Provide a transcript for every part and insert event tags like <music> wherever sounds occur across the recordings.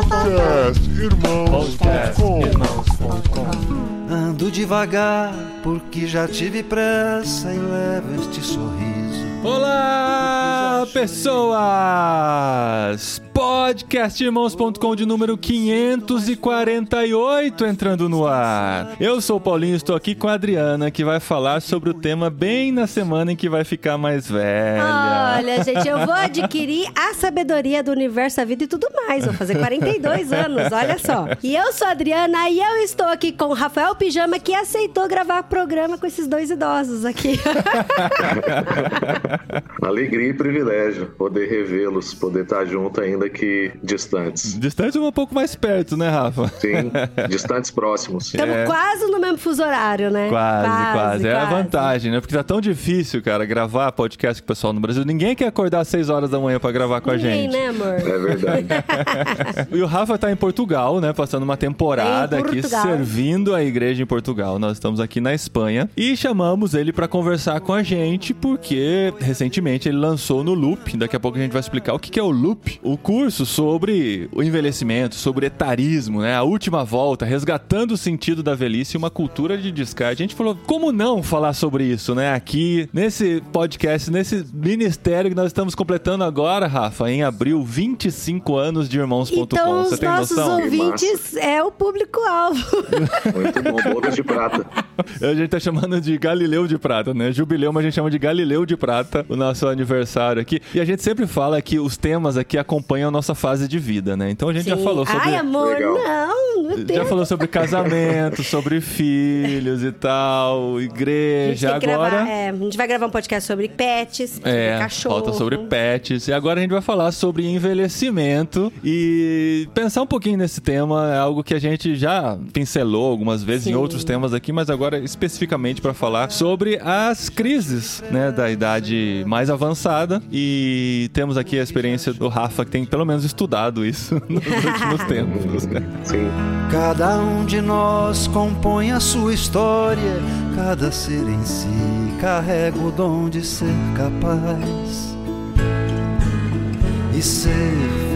Podcast Irmãos.com Ando devagar porque já tive pressa e levo este sorriso. Olá, pessoas! Podcastirmãos.com de número 548 entrando no ar. Eu sou o Paulinho, estou aqui com a Adriana, que vai falar sobre o tema bem na semana em que vai ficar mais velha. Olha, gente, eu vou adquirir a sabedoria do universo, a vida e tudo mais. Vou fazer 42 anos, olha só. E eu sou a Adriana e eu estou aqui com o Rafael Pijama, que aceitou gravar programa com esses dois idosos aqui. <laughs> Alegria e privilégio poder revê-los, poder estar junto ainda que distantes. Distante um pouco mais perto, né, Rafa? Sim, <laughs> distantes próximos. Estamos É. quase no mesmo fuso horário, né? Quase, quase, É a quase. vantagem, né? Porque tá tão difícil, cara, gravar podcast com o pessoal no Brasil. Ninguém quer acordar às 6 horas da manhã pra gravar com Ninguém, a gente. né, amor? É verdade. <laughs> E o Rafa tá em Portugal, né? Passando uma temporada Em aqui, servindo a igreja em Portugal. Nós estamos aqui na Espanha e chamamos ele pra conversar com a gente, porque recentemente ele lançou no Loop. Daqui a pouco a gente vai explicar o que que é o Loop, o curso sobre o envelhecimento, sobre etarismo, né? A última volta, resgatando o sentido da velhice e uma cultura de descarte. A gente falou, como não falar sobre isso, né? Aqui, nesse podcast, nesse ministério que nós estamos completando agora, Rafa, em abril, 25 anos de irmãos.com. Então, Você os tem nossos noção? ouvintes é o público-alvo. <laughs> Muito bom, bodas de prata. <laughs> A gente tá chamando de Galileu de Prata, né? Jubileu, mas a gente chama de Galileu de Prata, o nosso aniversário aqui. E a gente sempre fala que os temas aqui acompanham a nossa fase de vida, né? Então a gente já Sim. falou sobre. Ai, amor, Legal. não, meu Já Deus. falou sobre casamento, sobre filhos e tal, A igreja. que Agora. gravar, é, a gente vai gravar um podcast sobre pets, sobre É, cachorro. falta sobre pets. E agora a gente vai falar sobre envelhecimento e pensar um pouquinho nesse tema. É algo que a gente já pincelou algumas vezes em Sim. outros temas aqui, mas agora especificamente para falar sobre as crises, né, da idade mais avançada. E temos aqui a experiência do Rafa, que tem pelo menos estudado isso <laughs> nos últimos tempos. Sim. Cada um de nós compõe a sua história, cada ser em si carrega o dom de ser capaz e ser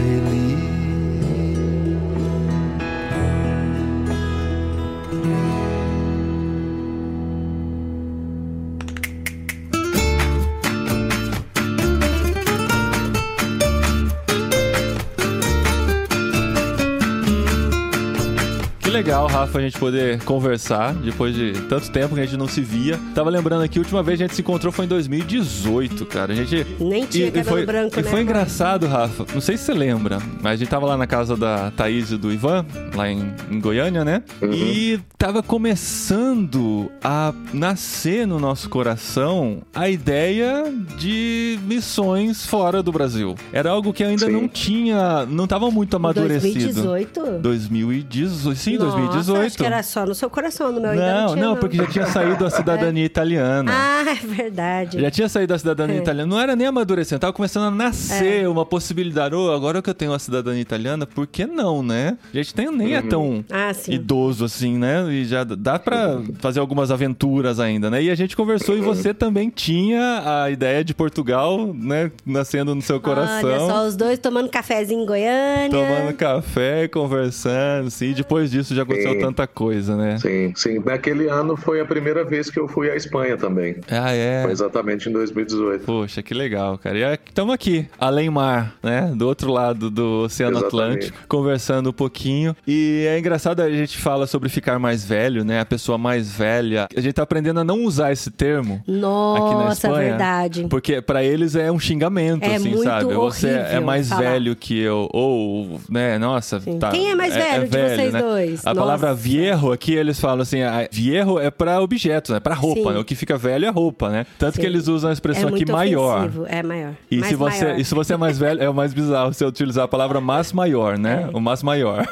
legal, Rafa, a gente poder conversar depois de tanto tempo que a gente não se via. Tava lembrando aqui, a última vez que a gente se encontrou foi em 2018, cara. A gente. Nem tinha cabelo foi, branco, e né, foi engraçado, Rafa. Não sei se você lembra, mas a gente tava lá na casa da Thaís e do Ivan, lá em, em Goiânia, né? E tava começando a nascer no nosso coração a ideia de missões fora do Brasil. Era algo que ainda Sim. não tinha, não tava muito amadurecido. 2018? 2018, sim, Nossa, 2018. acho que era só no seu coração, no meu ainda não, Não, tinha, não, porque já tinha saído a cidadania italiana. Ah, é verdade. Já tinha saído a cidadania É. italiana. Não era nem amadurecendo, tava começando a nascer uma possibilidade. Ô, agora que eu tenho a cidadania italiana, por que não, né? A gente tem, nem é tão Ah, sim. idoso assim, né? E já dá pra fazer algumas aventuras ainda, né? E a gente conversou e você também tinha a ideia de Portugal, né? Nascendo no seu coração. Olha só, os dois tomando cafezinho em Goiânia. Tomando café, conversando. E depois disso já aconteceu Sim. tanta coisa, né? Sim, sim. Naquele ano foi a primeira vez que eu fui à Espanha também. Ah, é. Foi exatamente em 2018. Poxa, que legal, cara. E estamos aqui, além mar, né? Do outro lado do Oceano Exatamente. Atlântico, conversando um pouquinho. E é engraçado, a gente fala sobre ficar mais velho, né? A pessoa mais velha. A gente tá aprendendo a não usar esse termo. aqui na Nossa, Espanha, verdade. Porque pra eles é um xingamento, É assim, muito sabe? Você é mais falar. velho que eu, ou, né, nossa, Sim. tá. Quem é mais velho de vocês né? dois? A Nossa. palavra viejo aqui, eles falam assim, a- viejo é pra objetos, né? Pra roupa, né? O que fica velho é roupa, né? Tanto Sim. que eles usam a É expressão aqui muito maior. É maior. E Mais se, você, maior. e se você é mais velho, é o mais bizarro você utilizar a palavra mas maior, né? O mas maior.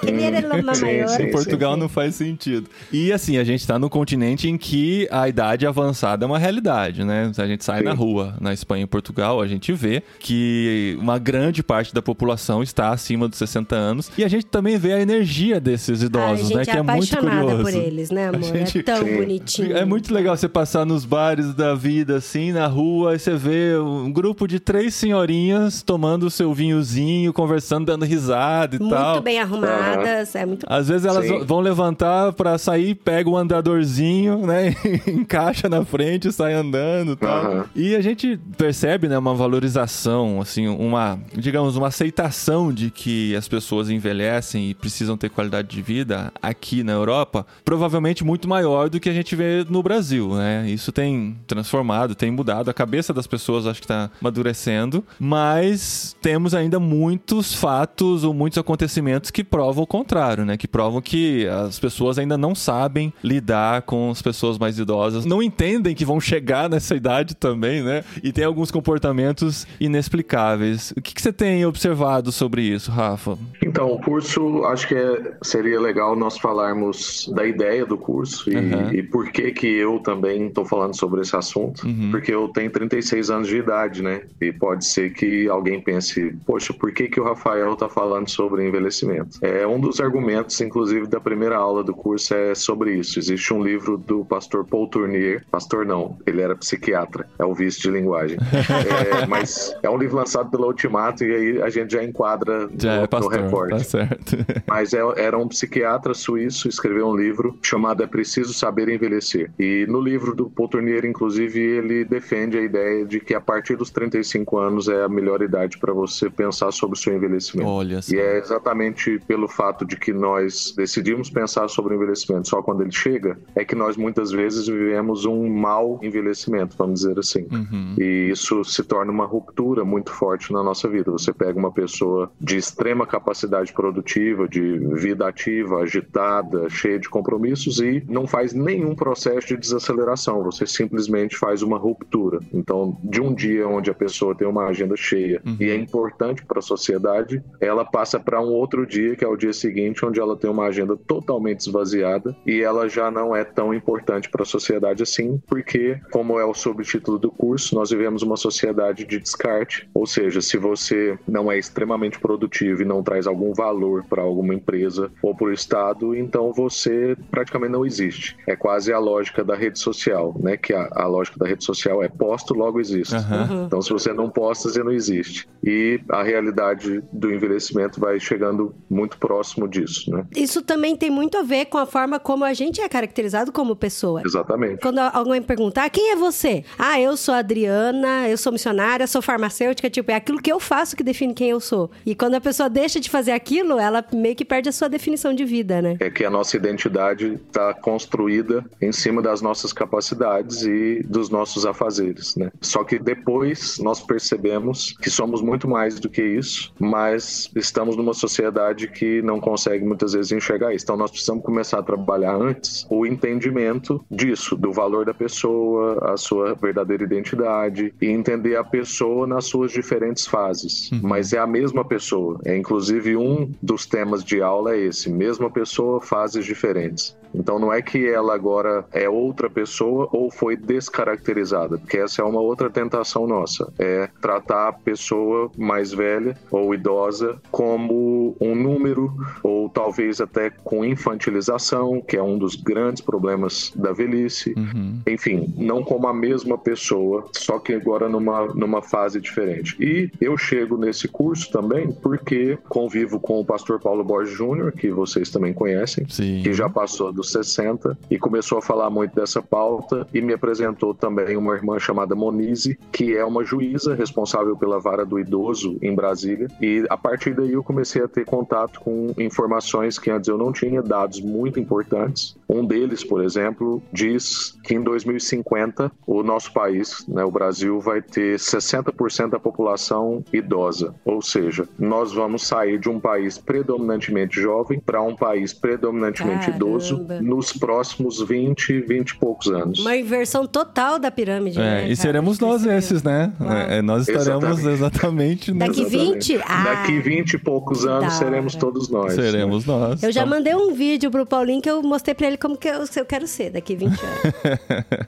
Em Portugal não faz sentido. E assim, a gente tá num continente em que a idade avançada é uma realidade, né? A gente sai Sim. na rua, na Espanha e Portugal, a gente vê que uma grande parte da população está acima dos 60 anos. E a gente também vê a energia desses idosos, gente né? é que é muito apaixonada curioso. por eles, né, amor? gente- É tão Sim. bonitinho. É muito legal você passar nos bares da vida, assim, na rua, e você vê um grupo de três senhorinhas tomando o seu vinhozinho, conversando, dando risada e Muito tal. bem arrumadas, é muito Às vezes elas Sim. vão levantar pra sair, pega o andadorzinho, né? <laughs> encaixa na frente, sai andando e tal. Aham. E a gente percebe, né, uma valorização, assim, uma, digamos, uma aceitação de que as pessoas envelhecem e precisam ter qualidade de vida aqui na Europa, provavelmente muito maior do que a gente vê no Brasil, né? Isso tem transformado, tem mudado, a cabeça das pessoas acho que tá amadurecendo, mas temos ainda muitos fatos ou muitos acontecimentos que provam o contrário, né? Que provam que as pessoas ainda não sabem lidar com as pessoas mais idosas, não entendem que vão chegar nessa idade também, né? E tem alguns comportamentos inexplicáveis. O que, que você tem observado sobre isso, Rafa? Então, o curso, acho que é- seria legal nós falarmos da ideia do curso e, Uhum. e por que que eu também estou falando sobre esse assunto. Uhum. Porque eu tenho 36 anos de idade, né? E pode ser que alguém pense, poxa, por que que o Rafael está falando sobre envelhecimento? É um dos argumentos, inclusive, da primeira aula do curso é sobre isso. Existe um livro do pastor Paul Tournier, pastor não, ele era psiquiatra, é o vício de linguagem. <laughs> É, mas é um livro lançado pela Ultimato e aí a gente já enquadra Já no, é no pastor, recorte. tá certo. Mas é- era um psiquiatra suíço, escreveu um livro chamado É Preciso Saber Envelhecer. E no livro do Paul Tournier, inclusive, ele defende a ideia de que a partir dos 35 anos é a melhor idade para você pensar sobre o seu envelhecimento. Olha. E é exatamente pelo fato de que nós decidimos pensar sobre o envelhecimento só quando ele chega, é que nós muitas vezes vivemos um mau envelhecimento, vamos dizer assim. Uhum. E isso se torna uma ruptura muito forte na nossa vida. Você pega uma pessoa de extrema capacidade produtiva, de vida ativa, agitada, cheia de compromissos e não faz nenhum processo de desaceleração. Você simplesmente faz uma ruptura. Então, de um dia onde a pessoa tem uma agenda cheia e é importante para a sociedade, ela passa para um outro dia, que é o dia seguinte, onde ela tem uma agenda totalmente esvaziada e ela já não é tão importante para a sociedade assim, porque, como é o subtítulo do curso, nós vivemos uma sociedade de descarte, ou seja, se você não é extremamente produtivo e não traz algum valor para alguma empresa ou para o Estado, então você praticamente não existe. É quase a lógica da rede social, né? Que a, a lógica da rede social é posto, logo existe. Aham. Então, se você não posta, você não existe. E a realidade do envelhecimento vai chegando muito próximo disso, né? Isso também tem muito a ver com a forma como a gente é caracterizado como pessoa. Exatamente. Quando alguém perguntar, quem é você? Ah, eu sou a Adriana, eu sou missionária, sou farmacêutica, tipo, é aquilo que eu faço que define quem eu sou. E quando a pessoa deixa de fazer aquilo, ela meio que perde a sua definição de vida, né? É que a nossa identidade está construída em cima das nossas capacidades e dos nossos afazeres, né? Só que depois nós percebemos que somos muito mais do que isso, mas estamos numa sociedade que não consegue muitas vezes enxergar isso. Então nós precisamos começar a trabalhar antes o entendimento disso, do valor da pessoa, a sua verdadeira identidade e entender a pessoa nas suas diferentes fases. Mas é a mesma pessoa. É inclusive um dos temas de aula é esse, mesma pessoa, fases diferentes. Então não é que ela agora é outra pessoa ou foi descaracterizada, porque essa é uma outra tentação nossa, é tratar a pessoa mais velha ou idosa como um número ou talvez até com infantilização, que é um dos grandes problemas da velhice. Uhum. Enfim, não como a mesma pessoa, só que agora numa, numa fase diferente. E eu chego nesse curso também porque convivo com o pastor Paulo Borges Júnior, que vocês também conhecem, Sim. que já passou dos 60 e começou a falar muito dessa pauta e me apresentou também uma irmã chamada Monize, que é uma juíza responsável pela vara do idoso em Brasília. E a partir daí eu comecei a ter contato com informações que antes eu não tinha, dados muito importantes. Um deles, por exemplo, diz que em 2050 o nosso país, né, o Brasil, vai ter 60% da população idosa. Ou seja, nós vamos sair de um país predominantemente jovem para um país predominantemente Caramba. idoso nos próximos 20, 20 e poucos anos. Uma inversão total da pirâmide, né? É, e cara? seremos nós esses, né? Uau. É, nós estaremos Exatamente. exatamente Daqui nessa- 20? Ah, Daqui 20 e poucos anos seremos todos nós. né? Seremos nós. Eu já Então, mandei um vídeo pro Paulinho que eu mostrei pra ele como que eu, eu quero ser daqui 20 anos.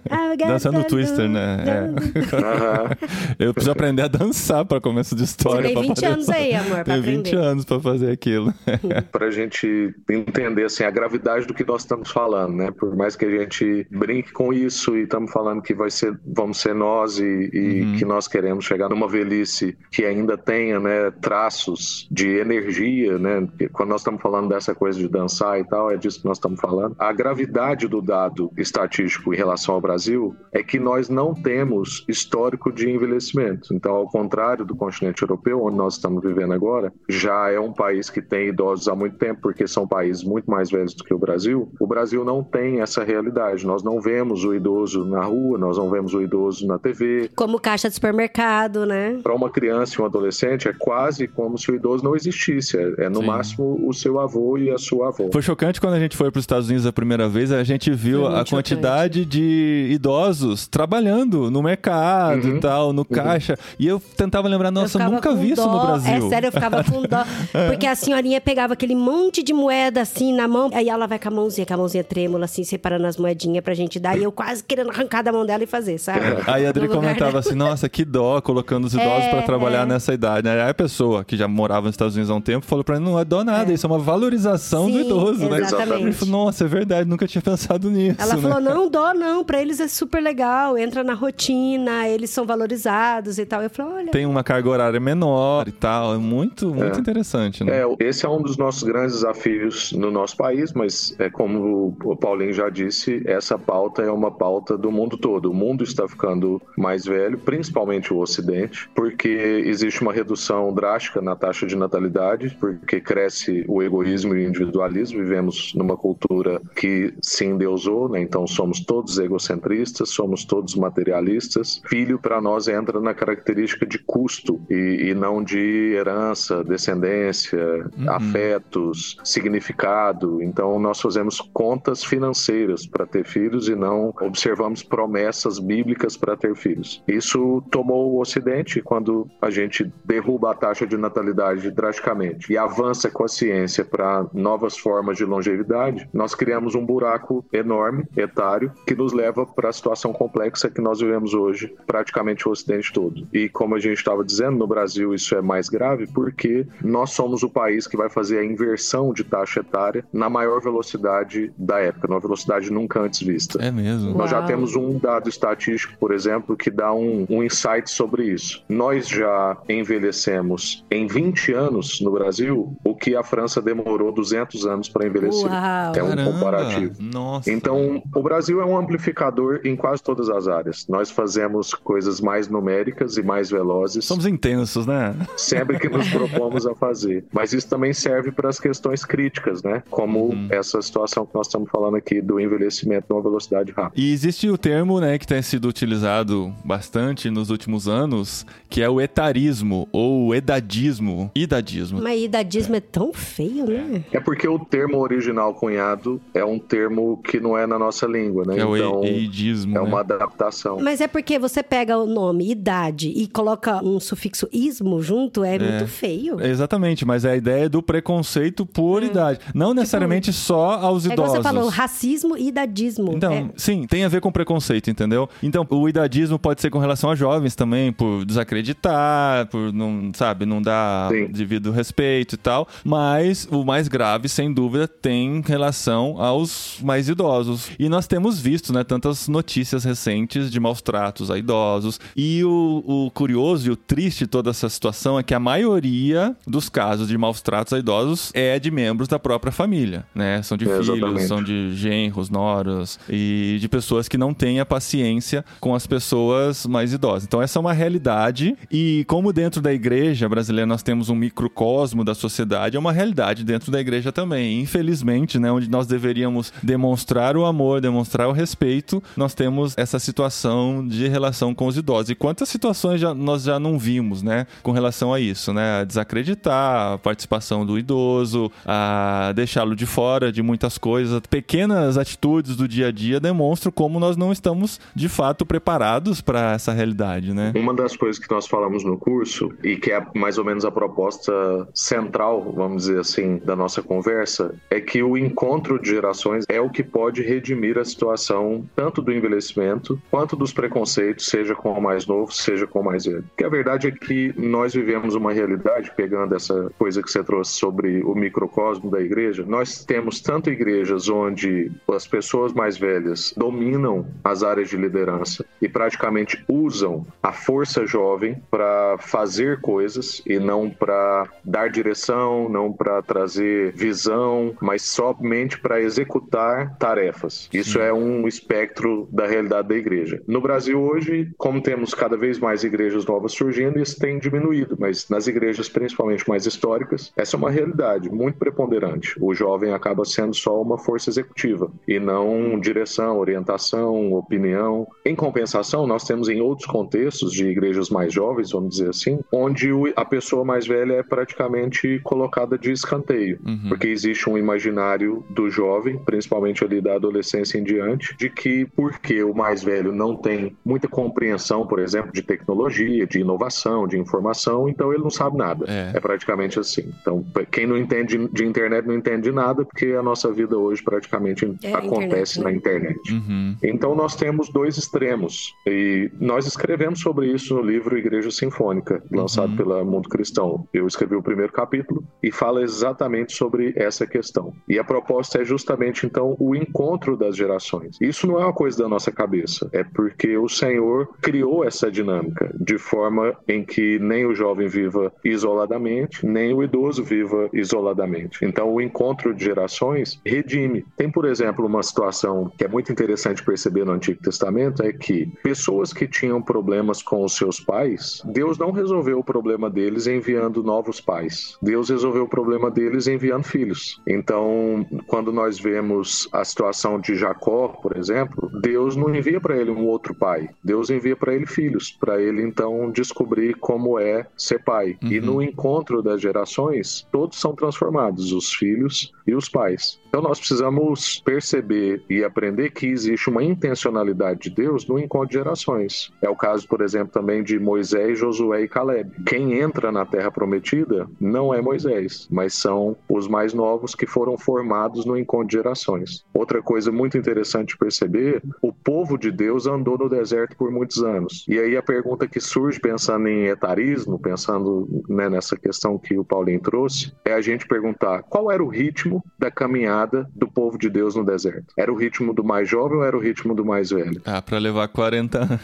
<laughs> Ah, Dançando Twister, né? É. <laughs> Eu preciso aprender a dançar pra começo de história. Tem pra 20 poder- anos aí, amor, pra Tem 20 aprender. anos pra fazer aquilo. <laughs> para a gente entender assim a gravidade do que nós estamos falando, né? Por mais que a gente brinque com isso e estamos falando que vai ser, vamos ser nós e, e Uhum. que nós queremos chegar numa velhice que ainda tenha, né, traços de energia, né? Quando nós estamos falando dessa coisa de dançar e tal, é disso que nós estamos falando. A gravidade do dado estatístico em relação ao Brasil é que nós não temos histórico de envelhecimento. Então, ao contrário do continente europeu, onde nós estamos vivendo agora, já é um país que tem idosos há muito tempo, porque são países muito mais velhos do que o Brasil. O Brasil não tem essa realidade. Nós não vemos o idoso na rua, nós não vemos o idoso na TV. Como caixa de supermercado, né? Para uma criança e um adolescente, é quase como se o idoso não existisse. É, é, no Sim. máximo o seu avô e a sua avó. Foi chocante quando a gente foi para os Estados Unidos a primeira vez, a gente viu a quantidade de idosos trabalhando no mercado Uhum. e tal, no caixa. E eu tentava lembrar, nossa, eu nunca vi isso dó. no Brasil. É sério, eu ficava com dó. <laughs> Porque a senhorinha pegava aquele monte de moeda assim na mão, aí ela vai com a mãozinha, com a mãozinha trêmula, assim, separando as moedinhas pra gente dar. E eu quase querendo arrancar da mão dela e fazer, sabe? <laughs> Aí a Adri lugar comentava dela. assim, nossa, que dó colocando os <laughs> idosos É, pra trabalhar é. nessa idade. Aí a pessoa que já morava nos Estados Unidos há um tempo falou pra mim, não é dó nada, isso é uma valorização do Sim, idoso, né? exatamente. Ele falou, nossa, é verdade, nunca tinha <laughs> pensado nisso. Ela né? falou, não, dó não, pra eles é super legal, entra na rotina, eles são valorizados e tal. Eu falei, olha, Tem uma carga horária menor e tal, é muito, muito interessante, né? É, esse é um dos nossos grandes desafios no nosso país, mas é como o Paulinho já disse, essa pauta é uma pauta do mundo todo. O mundo está ficando mais velho, principalmente o Ocidente, porque existe uma redução drástica na taxa de natalidade, porque cresce o egoísmo e o individualismo. Vivemos numa cultura que se endeusou, né? então somos todos egocentristas, somos todos materialistas. Filho, para nós, entra na característica de custo e, e não de herança, descendência, afetos, significado. Então, nós fazemos contas financeiras para ter filhos e não observamos promessas bíblicas para ter filhos. Isso tomou o Ocidente quando a gente derruba a taxa de natalidade drasticamente e avança com a ciência para novas formas de longevidade. Nós criamos um buraco enorme, etário, que nos leva para a situação complexa que nós vivemos hoje, praticamente o Ocidente todo. E como a gente estava dizendo, no Brasil isso é mais grave porque nós somos o país que vai fazer a inversão de taxa etária na maior velocidade da época, numa velocidade nunca antes vista. É mesmo. Nós já Uau. temos um dado estatístico, por exemplo, que dá um, um insight sobre isso. Nós já envelhecemos em 20 anos no Brasil o que a França demorou 200 anos para envelhecer. Uau. É um Caramba, comparativo. Nossa. Então, o Brasil é um amplificador em quase todas as áreas. Nós fazemos coisas mais numéricas e mais velozes Somos intensos, né? sempre que nos propomos a fazer. Mas isso também serve para as questões críticas, né? Como Uhum. essa situação que nós estamos falando aqui do envelhecimento numa velocidade rápida. E existe o termo, né, que tem sido utilizado bastante nos últimos anos, que é o etarismo ou edadismo. Idadismo. Mas idadismo é tão feio, né? É porque o termo original cunhado é um termo que não é na nossa língua, né? Que é o então eidismo. é uma né? adaptação. Mas é porque você pega o nome idade e coloca um sufixo ismo junto, é, muito feio. Exatamente, mas é a ideia do preconceito por idade. Não necessariamente só aos É idosos. você falou, racismo e idadismo. Então, É. sim, tem a ver com preconceito, entendeu? Então, o idadismo pode ser com relação a jovens também, por desacreditar, por não, sabe, não dar Sim. devido respeito e tal. Mas o mais grave, sem dúvida, tem relação aos mais idosos. E nós temos visto, né, tantas notícias recentes de maus tratos a idosos. E o, o curioso e o triste de toda essa situação é que a maioria dos casos de maus tratos a idosos é de membros da própria família, né? São de É, filhos, exatamente. são de genros, noras e de pessoas que não têm a paciência com as pessoas mais idosas. Então essa é uma realidade e como dentro da igreja brasileira nós temos um microcosmo da sociedade, é uma realidade dentro da igreja também. Infelizmente, né, onde nós deveríamos demonstrar o amor, demonstrar o respeito, nós temos essa situação de relação com os idosos. E quantas situações já- nós já não vimos, né, com relação a isso, né? A desacreditar a participação do idoso, a deixá-lo de fora de muitas coisas. Pequenas atitudes do dia a dia demonstram como nós não estamos de fato preparados para essa realidade, né? Uma das coisas que nós falamos no curso, e que é mais ou menos a proposta central vamos dizer assim, da nossa conversa, é que o encontro de gerações é o que pode redimir a situação tanto do envelhecimento quanto dos preconceitos, seja com o mais novo, seja com o mais velho. Porque a verdade é que nós vivemos uma realidade, pegando essa coisa que você trouxe sobre o microcosmo da igreja, nós temos tanto igrejas onde as pessoas mais velhas dominam as áreas de liderança e praticamente usam a força jovem para fazer coisas e não para dar direção, não para trazer visão, mas somente para executar tarefas. Isso é um espectro da realidade da igreja. No Brasil hoje, como temos cada vez mais igrejas novas surgindo, isso tem diminuído, mas nas igrejas principalmente mais históricas, essa é uma realidade muito preponderante. O jovem acaba sendo só uma força executiva e não direção, orientação, opinião. Em compensação, nós temos em outros contextos de igrejas mais jovens, vamos dizer assim, onde a pessoa mais velha é praticamente colocada de escanteio, uhum. porque existe um imaginário do jovem, principalmente ali da adolescência em diante, de que porque o mais velho não tem muita compreensão, por exemplo, de tecnologia, de inovação, de informação, então ele não sabe nada. É, é praticamente assim. Então, quem não entende de internet não entende nada, porque a nossa vida hoje praticamente é acontece internet, né? na internet. Uhum. Então, nós temos dois extremos. E nós escrevemos sobre isso no livro Igreja Sinfônica, lançado uhum. pela Mundo Cristão. Eu escrevi o primeiro capítulo e fala exatamente sobre essa questão. E a proposta é justamente, então, o encontro das gerações. Isso não é uma coisa da nossa cabeça, é porque o Senhor criou essa dinâmica de forma em que nem o jovem viva isoladamente, nem o idoso viva isoladamente. Então, o encontro de gerações redime. Tem, por exemplo, uma situação que é muito interessante perceber no Antigo Testamento, é que pessoas que tinham problemas com os seus pais, Deus não resolveu o problema deles enviando novos pais. Deus resolveu o problema deles enviando filhos. Então, quando nós vemos a situação de Jacó, por exemplo, Deus não envia para ele um outro pai. Deus envia para ele filhos, para ele então descobrir como é ser pai. Uhum. E no encontro das gerações, todos são transformados, os filhos e os pais. Então nós precisamos perceber e aprender que existe uma intencionalidade de Deus no encontro de gerações. É o caso, por exemplo, também de Moisés, Josué e Caleb. Quem entra na terra prometida não é Moisés, mas são os mais novos que foram formados no encontro de gerações. Outra coisa muito interessante perceber, o povo de Deus andou no deserto por muitos anos. E aí a pergunta que surge pensando em etarismo, pensando né, nessa questão que o Paulinho trouxe, é a gente perguntar qual era o ritmo da caminhada caminhada do povo de Deus no deserto? Era o ritmo do mais jovem ou era o ritmo do mais velho? Ah, para levar 40 anos.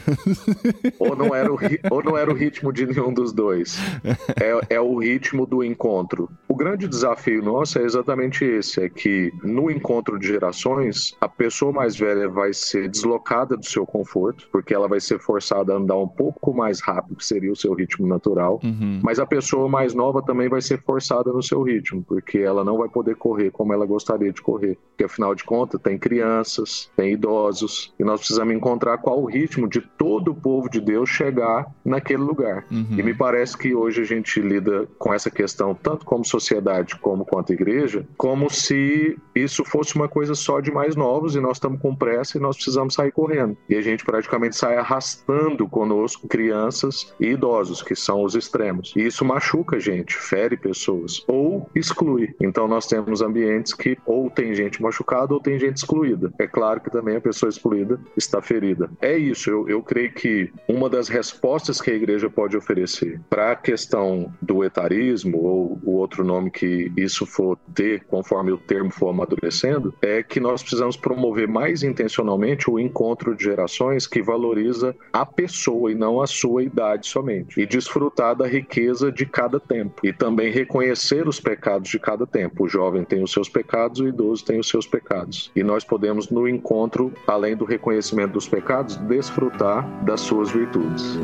ou, não era o, ou não era o ritmo de nenhum dos dois. É, é o ritmo do encontro. O grande desafio nosso é exatamente esse: é que no encontro de gerações, a pessoa mais velha vai ser deslocada do seu conforto, porque ela vai ser forçada a andar um pouco mais rápido, que seria o seu ritmo natural. Uhum. Mas a pessoa mais nova também vai ser forçada no seu ritmo, porque ela não vai poder correr como ela gostaria de correr. Porque afinal de contas, tem crianças, tem idosos, e nós precisamos encontrar qual o ritmo de todo o povo de Deus chegar naquele lugar. Uhum. E me parece que hoje a gente lida com essa questão, tanto como sociedade como quanto igreja, como se isso fosse uma coisa só de mais novos e nós estamos com pressa e nós precisamos sair correndo. E a gente praticamente sai arrastando conosco crianças e idosos, que são os extremos. E isso machuca a gente, fere pessoas ou exclui. Então nós temos ambientes que ou tem gente machucada ou tem gente excluída. É claro que também a pessoa excluída está ferida. É isso, eu, eu creio que uma das respostas que a igreja pode oferecer para a questão do etarismo ou o outro nome que isso for ter, conforme o termo for amadurecendo, é que nós precisamos promover mais intencionalmente o encontro de gerações que valoriza a pessoa e não a sua idade somente. E desfrutar da riqueza de cada tempo. E também reconhecer os pecados de cada tempo. O jovem tem os seus pecados, o idoso tem os seus pecados. E nós podemos, no encontro, além do reconhecimento dos pecados, desfrutar das suas virtudes.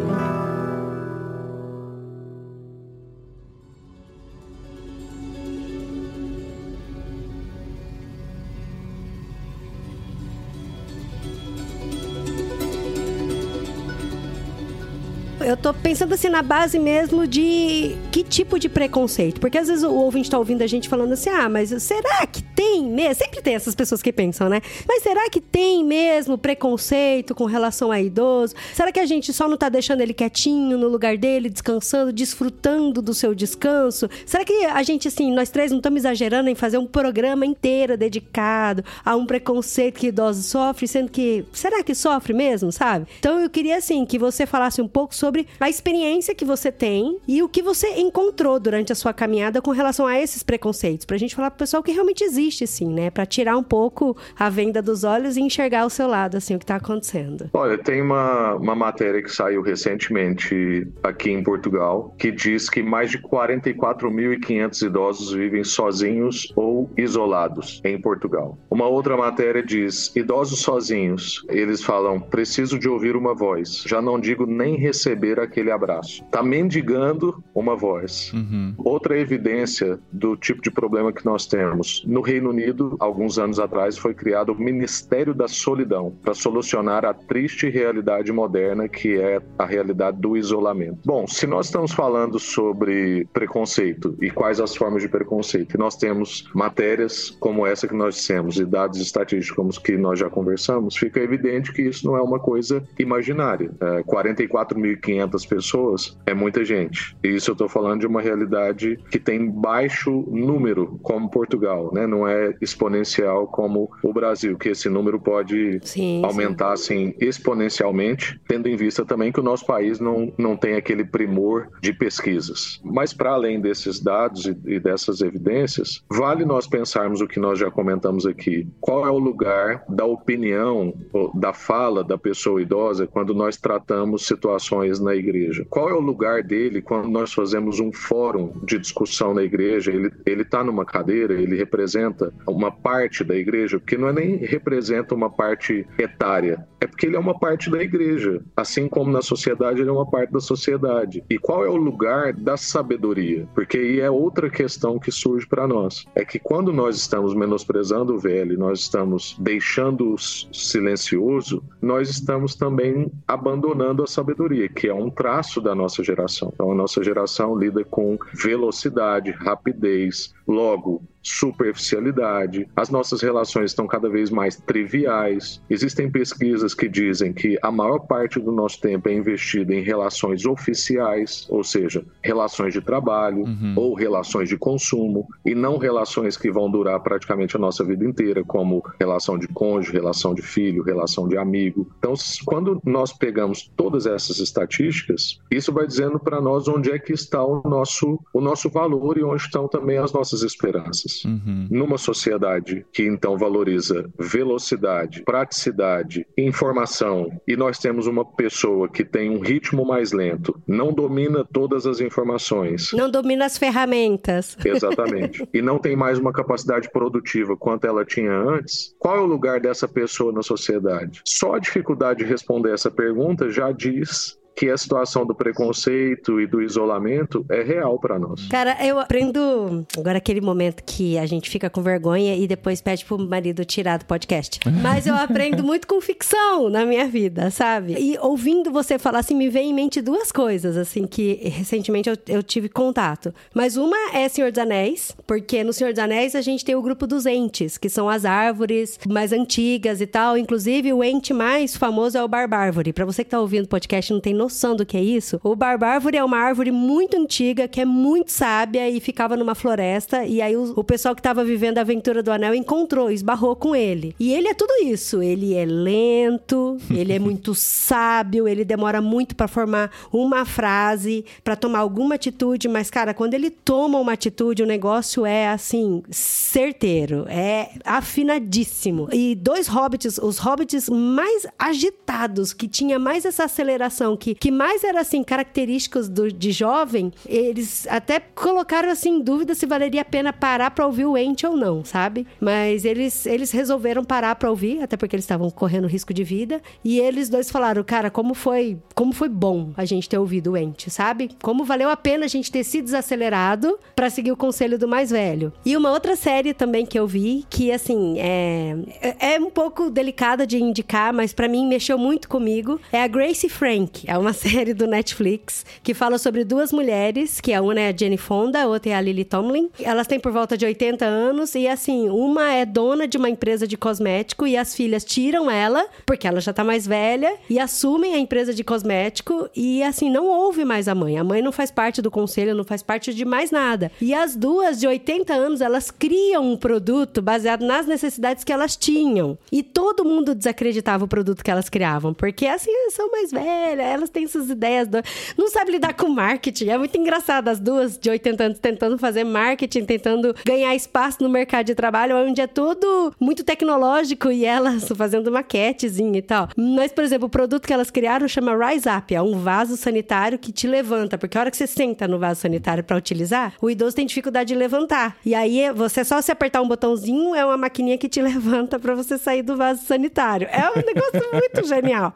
eu tô pensando assim na base mesmo de que tipo de preconceito. Porque às vezes o ouvinte tá ouvindo a gente falando assim: ah, mas será que tem mesmo? Sempre tem essas pessoas que pensam, né? Mas será que tem mesmo preconceito com relação a idoso? Será que a gente só não tá deixando ele quietinho no lugar dele, descansando, desfrutando do seu descanso? Será que a gente, assim, nós três não estamos exagerando em fazer um programa inteiro dedicado a um preconceito que idosos sofrem, sendo que. Será que sofre mesmo, sabe? Então eu queria, assim, que você falasse um pouco sobre a experiência que você tem e o que você encontrou durante a sua caminhada com relação a esses preconceitos. Pra gente falar pro pessoal que realmente existe, sim, né? Pra tirar um pouco a venda dos olhos e enxergar o seu lado, assim, o que tá acontecendo. Olha, tem uma, uma matéria que saiu recentemente aqui em Portugal que diz que mais de 44.500 idosos vivem sozinhos ou isolados em Portugal. Uma outra matéria diz: idosos sozinhos, eles falam, preciso de ouvir uma voz. Já não digo nem receber aquele abraço. Tá mendigando uma voz. Uhum. Outra evidência do tipo de problema que nós temos. No Reino Unido, alguns anos atrás, foi criado o Ministério da Solidão para solucionar a triste realidade moderna que é a realidade do isolamento. Bom, se nós estamos falando sobre preconceito e quais as formas de preconceito, e nós temos matérias como essa que nós dissemos e dados estatísticos como os que nós já conversamos, fica evidente que isso não é uma coisa imaginária. É, 44.500 pessoas é muita gente. E isso eu estou falando de uma realidade que tem baixo número, como Portugal, né? Não é exponencial como o Brasil, que esse número pode Sim, aumentar assim exponencialmente, tendo em vista também que o nosso país não, não tem aquele primor de pesquisas. Mas para além desses dados e, e dessas evidências, vale nós pensarmos o que nós já comentamos aqui. Qual é o lugar da opinião, da fala da pessoa idosa quando nós tratamos situações na igreja? Qual é o lugar dele quando nós fazemos um fórum de discussão na igreja? Ele ele está numa cadeira, ele representa uma parte da igreja, porque não é nem representa uma parte etária, é porque ele é uma parte da igreja, assim como na sociedade ele é uma parte da sociedade. E qual é o lugar da sabedoria? Porque aí é outra questão que surge para nós. É que quando nós estamos menosprezando o velho, nós estamos deixando o silencioso, nós estamos também abandonando a sabedoria, que é um traço da nossa geração. Então a nossa geração lida com velocidade, rapidez, logo superficialidade, as nossas relações estão cada vez mais triviais. Existem pesquisas que dizem que a maior parte do nosso tempo é investido em relações oficiais, ou seja, relações de trabalho Uhum. ou relações de consumo, e não relações que vão durar praticamente a nossa vida inteira, como relação de cônjuge, relação de filho, relação de amigo. Então, quando nós pegamos todas essas estatísticas, isso vai dizendo para nós onde é que está o nosso, o nosso valor e onde estão também as nossas esperanças. Uhum. Numa sociedade que então valoriza velocidade, praticidade, informação, e nós temos uma pessoa que tem um ritmo mais lento, não domina todas as informações. Não domina as ferramentas. <laughs> Exatamente. e não tem mais uma capacidade produtiva quanto ela tinha antes, qual é o lugar dessa pessoa na sociedade? Só a dificuldade de responder essa pergunta já diz que a situação do preconceito e do isolamento é real para nós. Cara, eu aprendo. Agora, aquele momento que a gente fica com vergonha e depois pede pro marido tirar do podcast. <laughs> Mas eu aprendo muito com ficção na minha vida, sabe? E ouvindo você falar assim, me vem em mente duas coisas, assim, que recentemente eu, eu tive contato. Mas uma é Senhor dos Anéis, porque no Senhor dos Anéis a gente tem o grupo dos entes, que são as árvores mais antigas e tal. Inclusive, o ente mais famoso é o Barbárvore. Pra você que tá ouvindo o podcast e não tem noção do que é isso, o Barbárvore é uma árvore muito antiga, que é muito sábia e ficava numa floresta. E aí o, o pessoal que tava vivendo a aventura do anel encontrou, esbarrou com ele. E ele é tudo isso. Ele é lento, <laughs> ele é muito sábio, ele demora muito pra formar uma frase, pra tomar alguma atitude, mas cara, quando ele toma uma atitude, o negócio é assim, certeiro, é afinadíssimo. E dois hobbits, os hobbits mais agitados, que tinha mais essa aceleração, que, que mais era assim, característicos do, de jovem, eles até colocaram assim em dúvida se valeria a pena parar pra ouvir o Ent ou não, sabe? Mas eles, eles resolveram parar pra ouvir, até porque eles estavam correndo risco de vida, e eles dois falaram, cara, como foi, como foi bom a gente ter ouvido o Ent, sabe? Como valeu a pena a gente ter se desacelerado pra seguir o conselho do mais velho. E uma outra série também que eu vi, que assim, é, é é um pouco delicada de indicar, mas pra mim mexeu muito comigo, é a Grace Frank. É uma uma série do Netflix que fala sobre duas mulheres, que a uma é a Jenny Fonda, a outra é a Lily Tomlin. Elas têm por volta de 80 anos e assim, uma é dona de uma empresa de cosmético e as filhas tiram ela, porque ela já tá mais velha, e assumem a empresa de cosmético e assim, não ouve mais a mãe. A mãe não faz parte do conselho, não faz parte de mais nada. E as duas de 80 anos, elas criam um produto baseado nas necessidades que elas tinham. E todo mundo desacreditava o produto que elas criavam, porque assim, elas são mais velhas, elas têm suas ideias, do... não sabe lidar com marketing. É muito engraçado as duas de 80 anos tentando fazer marketing, tentando ganhar espaço no mercado de trabalho, onde é tudo muito tecnológico e elas <laughs> fazendo maquetezinha e tal. Mas, por exemplo, o produto que elas criaram chama Rise Up, é um vaso sanitário que te levanta, porque a hora que você senta no vaso sanitário para utilizar, o idoso tem dificuldade de levantar. E aí, você só se apertar um botãozinho, é uma maquininha que te <laughs> levanta para você sair do vaso sanitário. É um negócio muito genial.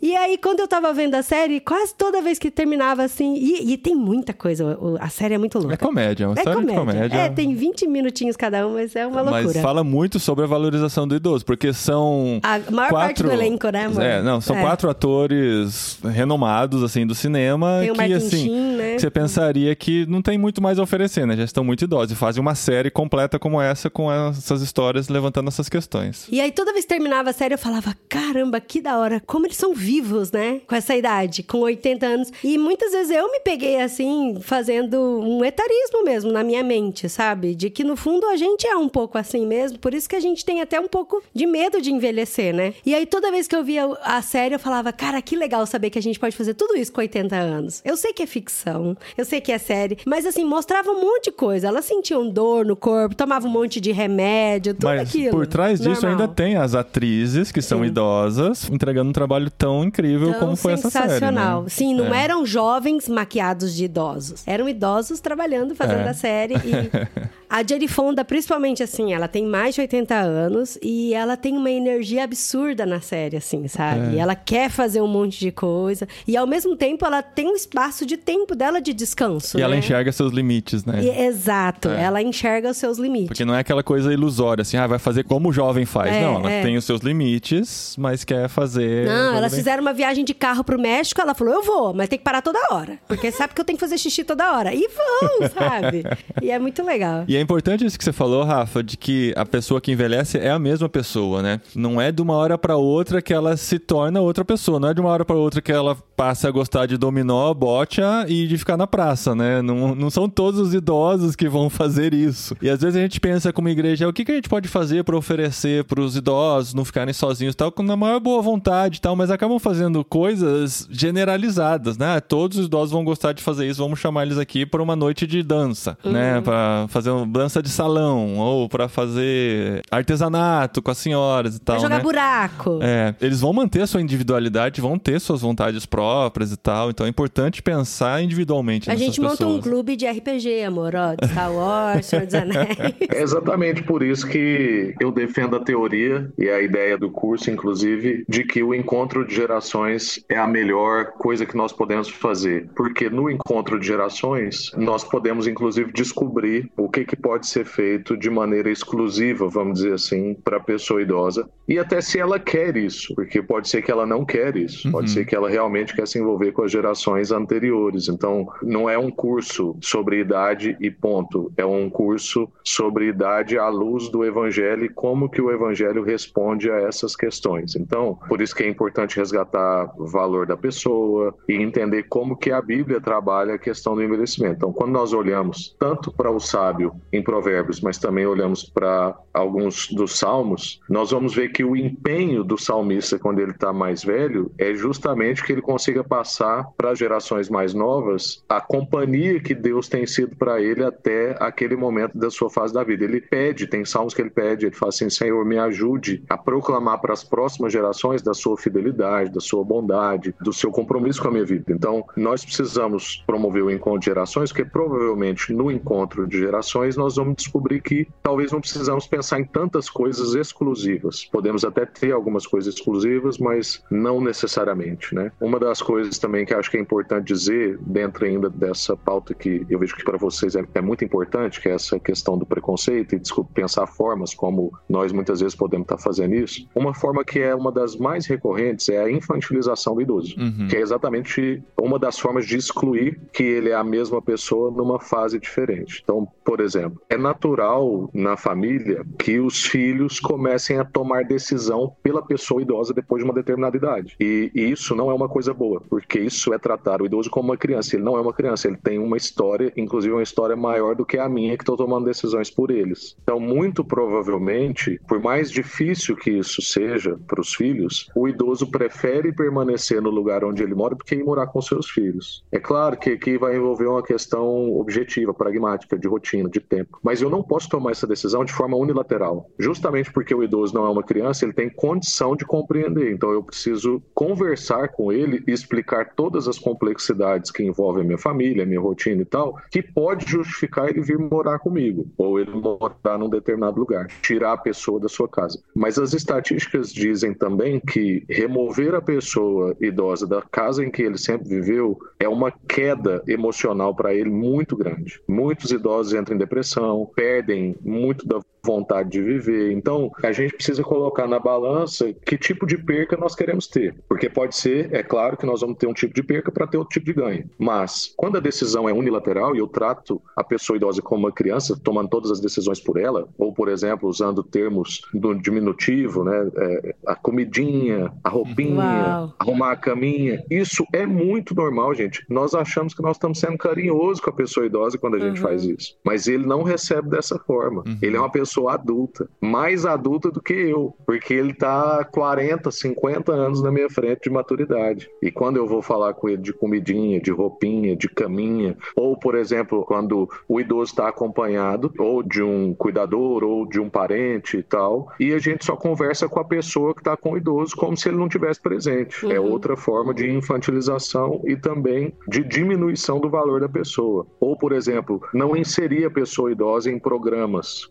E aí, quando eu tava vendo a série, quase toda vez que terminava assim. E, e tem muita coisa, a série é muito louca. É comédia, é uma é história comédia. de comédia. É, tem 20 minutinhos cada um, mas é uma loucura. Mas fala muito sobre a valorização do idoso, porque são. A maior quatro... parte do elenco, né, amor? É, não, são é. quatro atores renomados, assim, do cinema. Tem o que, Martin assim, Sheen, né? que você pensaria que não tem muito mais a oferecer, né? Já estão muito idosos. E fazem uma série completa como essa, com essas histórias levantando essas questões. E aí, toda vez que terminava a série, eu falava: caramba, que da hora, como eles são vivos, né? Com essa idade, com 80 anos. E muitas vezes eu me peguei assim, fazendo um etarismo mesmo na minha mente, sabe? De que no fundo a gente é um pouco assim mesmo, por isso que a gente tem até um pouco de medo de envelhecer, né? E aí toda vez que eu via a série, eu falava: cara, que legal saber que a gente pode fazer tudo isso com 80 anos. Eu sei que é ficção, eu sei que é série, mas assim, mostrava um monte de coisa. Elas sentiam dor no corpo, tomavam um monte de remédio, tudo Mas aquilo. por trás disso Normal. ainda tem as atrizes que são Sim. idosas entregando um trabalho tão incrível Tão como foi essa série. sensacional. né? Sim, não É. eram jovens maquiados de idosos. Eram idosos trabalhando, fazendo É. a série. E <laughs> a Jodie Fonda, principalmente assim, ela tem mais de 80 anos e ela tem uma energia absurda na série, assim, sabe? É. Ela quer fazer um monte de coisa. E ao mesmo tempo, ela tem um espaço de tempo dela de descanso. E ela né? enxerga seus limites, né? E- exato, É. ela enxerga os seus limites. Porque não é aquela coisa ilusória, assim, ah, vai fazer como o jovem faz. É, não, ela é. tem os seus limites, mas quer fazer. Não, coisa elas fizeram uma viagem de carro pro México, ela falou, eu vou, mas tem que parar toda hora. Porque sabe que eu tenho que fazer xixi toda hora. E vão, sabe? E é muito legal. E é importante isso que você falou, Rafa, de que a pessoa que envelhece é a mesma pessoa, né? Não é de uma hora pra outra que ela se torna outra pessoa. Não é de uma hora pra outra que ela passa a gostar de dominó, bocha e de ficar na praça, né? Não, não são todos os idosos que vão fazer isso. E às vezes a gente pensa como igreja, o que, que a gente pode fazer pra oferecer pros idosos não ficarem sozinhos e tal, com a maior boa vontade e tal, mas acabam fazendo coisas generalizadas, né? Todos os idosos vão gostar de fazer isso, vamos chamar eles aqui para uma noite de dança, né? Pra fazer uma dança de salão ou pra fazer artesanato com as senhoras e tal, Pra jogar né? buraco. É, eles vão manter a sua individualidade, vão ter suas vontades próprias e tal, então é importante pensar individualmente A gente monta um pessoas. clube de RPG, amor, ó, de Star Wars, Senhor dos Anéis. <laughs> É exatamente por isso que eu defendo a teoria e a ideia do curso, inclusive, de que o encontro de gerações é a melhor coisa que nós podemos fazer. Porque no encontro de gerações, nós podemos, inclusive, descobrir o que, que pode ser feito de maneira exclusiva, vamos dizer assim, para a pessoa idosa. E até se ela quer isso, porque pode ser que ela não quer isso, pode ser que ela realmente quer se envolver com as gerações anteriores. Então, não é um curso sobre idade e ponto. É um curso sobre idade à luz do evangelho e como que o evangelho responde a essas questões. Então, por isso que é importante resgatar o valor da pessoa e entender como que a Bíblia trabalha a questão do envelhecimento. Então, quando nós olhamos tanto para o sábio em Provérbios, mas também olhamos para alguns dos salmos, nós vamos ver que o empenho do salmista quando ele está mais velho é justamente que ele consiga passar para as gerações mais novas a companhia que Deus tem sido para ele até aquele momento da sua fase da vida. Ele pede, tem salmos que ele pede, ele fala assim: Senhor, me ajude a proclamar para as próximas gerações da sua fidelidade, da sua bondade, do seu compromisso com a minha vida. Então, nós precisamos promover o encontro de gerações, porque provavelmente no encontro de gerações nós vamos descobrir que talvez não precisamos pensar em tantas coisas exclusivas. Podemos até ter algumas coisas exclusivas, mas não necessariamente, né? Uma das coisas também que acho que é importante dizer dentro ainda dessa pauta que eu vejo que para vocês é, é, muito importante, que é essa questão do preconceito e desculpe, pensar formas como nós muitas vezes podemos estar fazendo isso. Uma forma que é uma das mais recorrentes é a infantilização do idoso, uhum. que é exatamente uma das formas de excluir que ele é a mesma pessoa numa fase diferente. Então, por exemplo, é natural na família que os filhos comecem a tomar decisão pela pessoa idosa depois de uma determinada idade. E, e isso não é uma coisa boa, porque isso é tratar o idoso como uma criança. Ele não é uma criança, ele tem uma história, inclusive uma história maior do que a minha, que estou tomando decisões por eles. Então, muito provavelmente, por mais difícil que isso seja para os filhos, o idoso prefere permanecer no lugar onde ele mora do que ir morar com seus filhos. É claro que aqui vai envolver uma questão objetiva, pragmática, de rotina, de tempo. Mas eu não posso tomar essa decisão de forma unilateral. Justamente porque o idoso não é uma criança, ele tem condição de compreender. Então, eu preciso conversar com ele e explicar todas as complexidades que envolvem a minha família, a minha rotina e tal, que pode justificar ele vir morar comigo, ou ele morar num determinado lugar, tirar a pessoa da sua casa. Mas as estatísticas dizem também que remover a pessoa idosa da casa em que ele sempre viveu é uma queda emocional para ele muito grande. Muitos idosos entram em depressão, perdem muito da vontade de viver. Então, a gente precisa colocar na balança que tipo de perca nós queremos ter. Porque pode ser, é claro que nós vamos ter um tipo de perca para ter outro tipo de ganho. Mas, quando a decisão é unilateral e eu trato a pessoa idosa como uma criança, tomando todas as decisões por ela, ou, por exemplo, usando termos do diminutivo, né? É, a comidinha, a roupinha, Uau. arrumar a caminha, isso é muito normal, gente. Nós achamos que nós estamos sendo carinhosos com a pessoa idosa quando a gente uhum. faz isso. Mas ele não recebe dessa forma. Uhum. Ele é uma pessoa pessoa adulta, mais adulta do que eu, porque ele tá 40, 50 anos na minha frente de maturidade. E quando eu vou falar com ele de comidinha, de roupinha, de caminha, ou por exemplo, quando o idoso está acompanhado ou de um cuidador ou de um parente e tal, e a gente só conversa com a pessoa que está com o idoso como se ele não tivesse presente. É uhum. É outra forma de infantilização e também de diminuição do valor da pessoa. Ou, por exemplo, não inserir a pessoa idosa em programas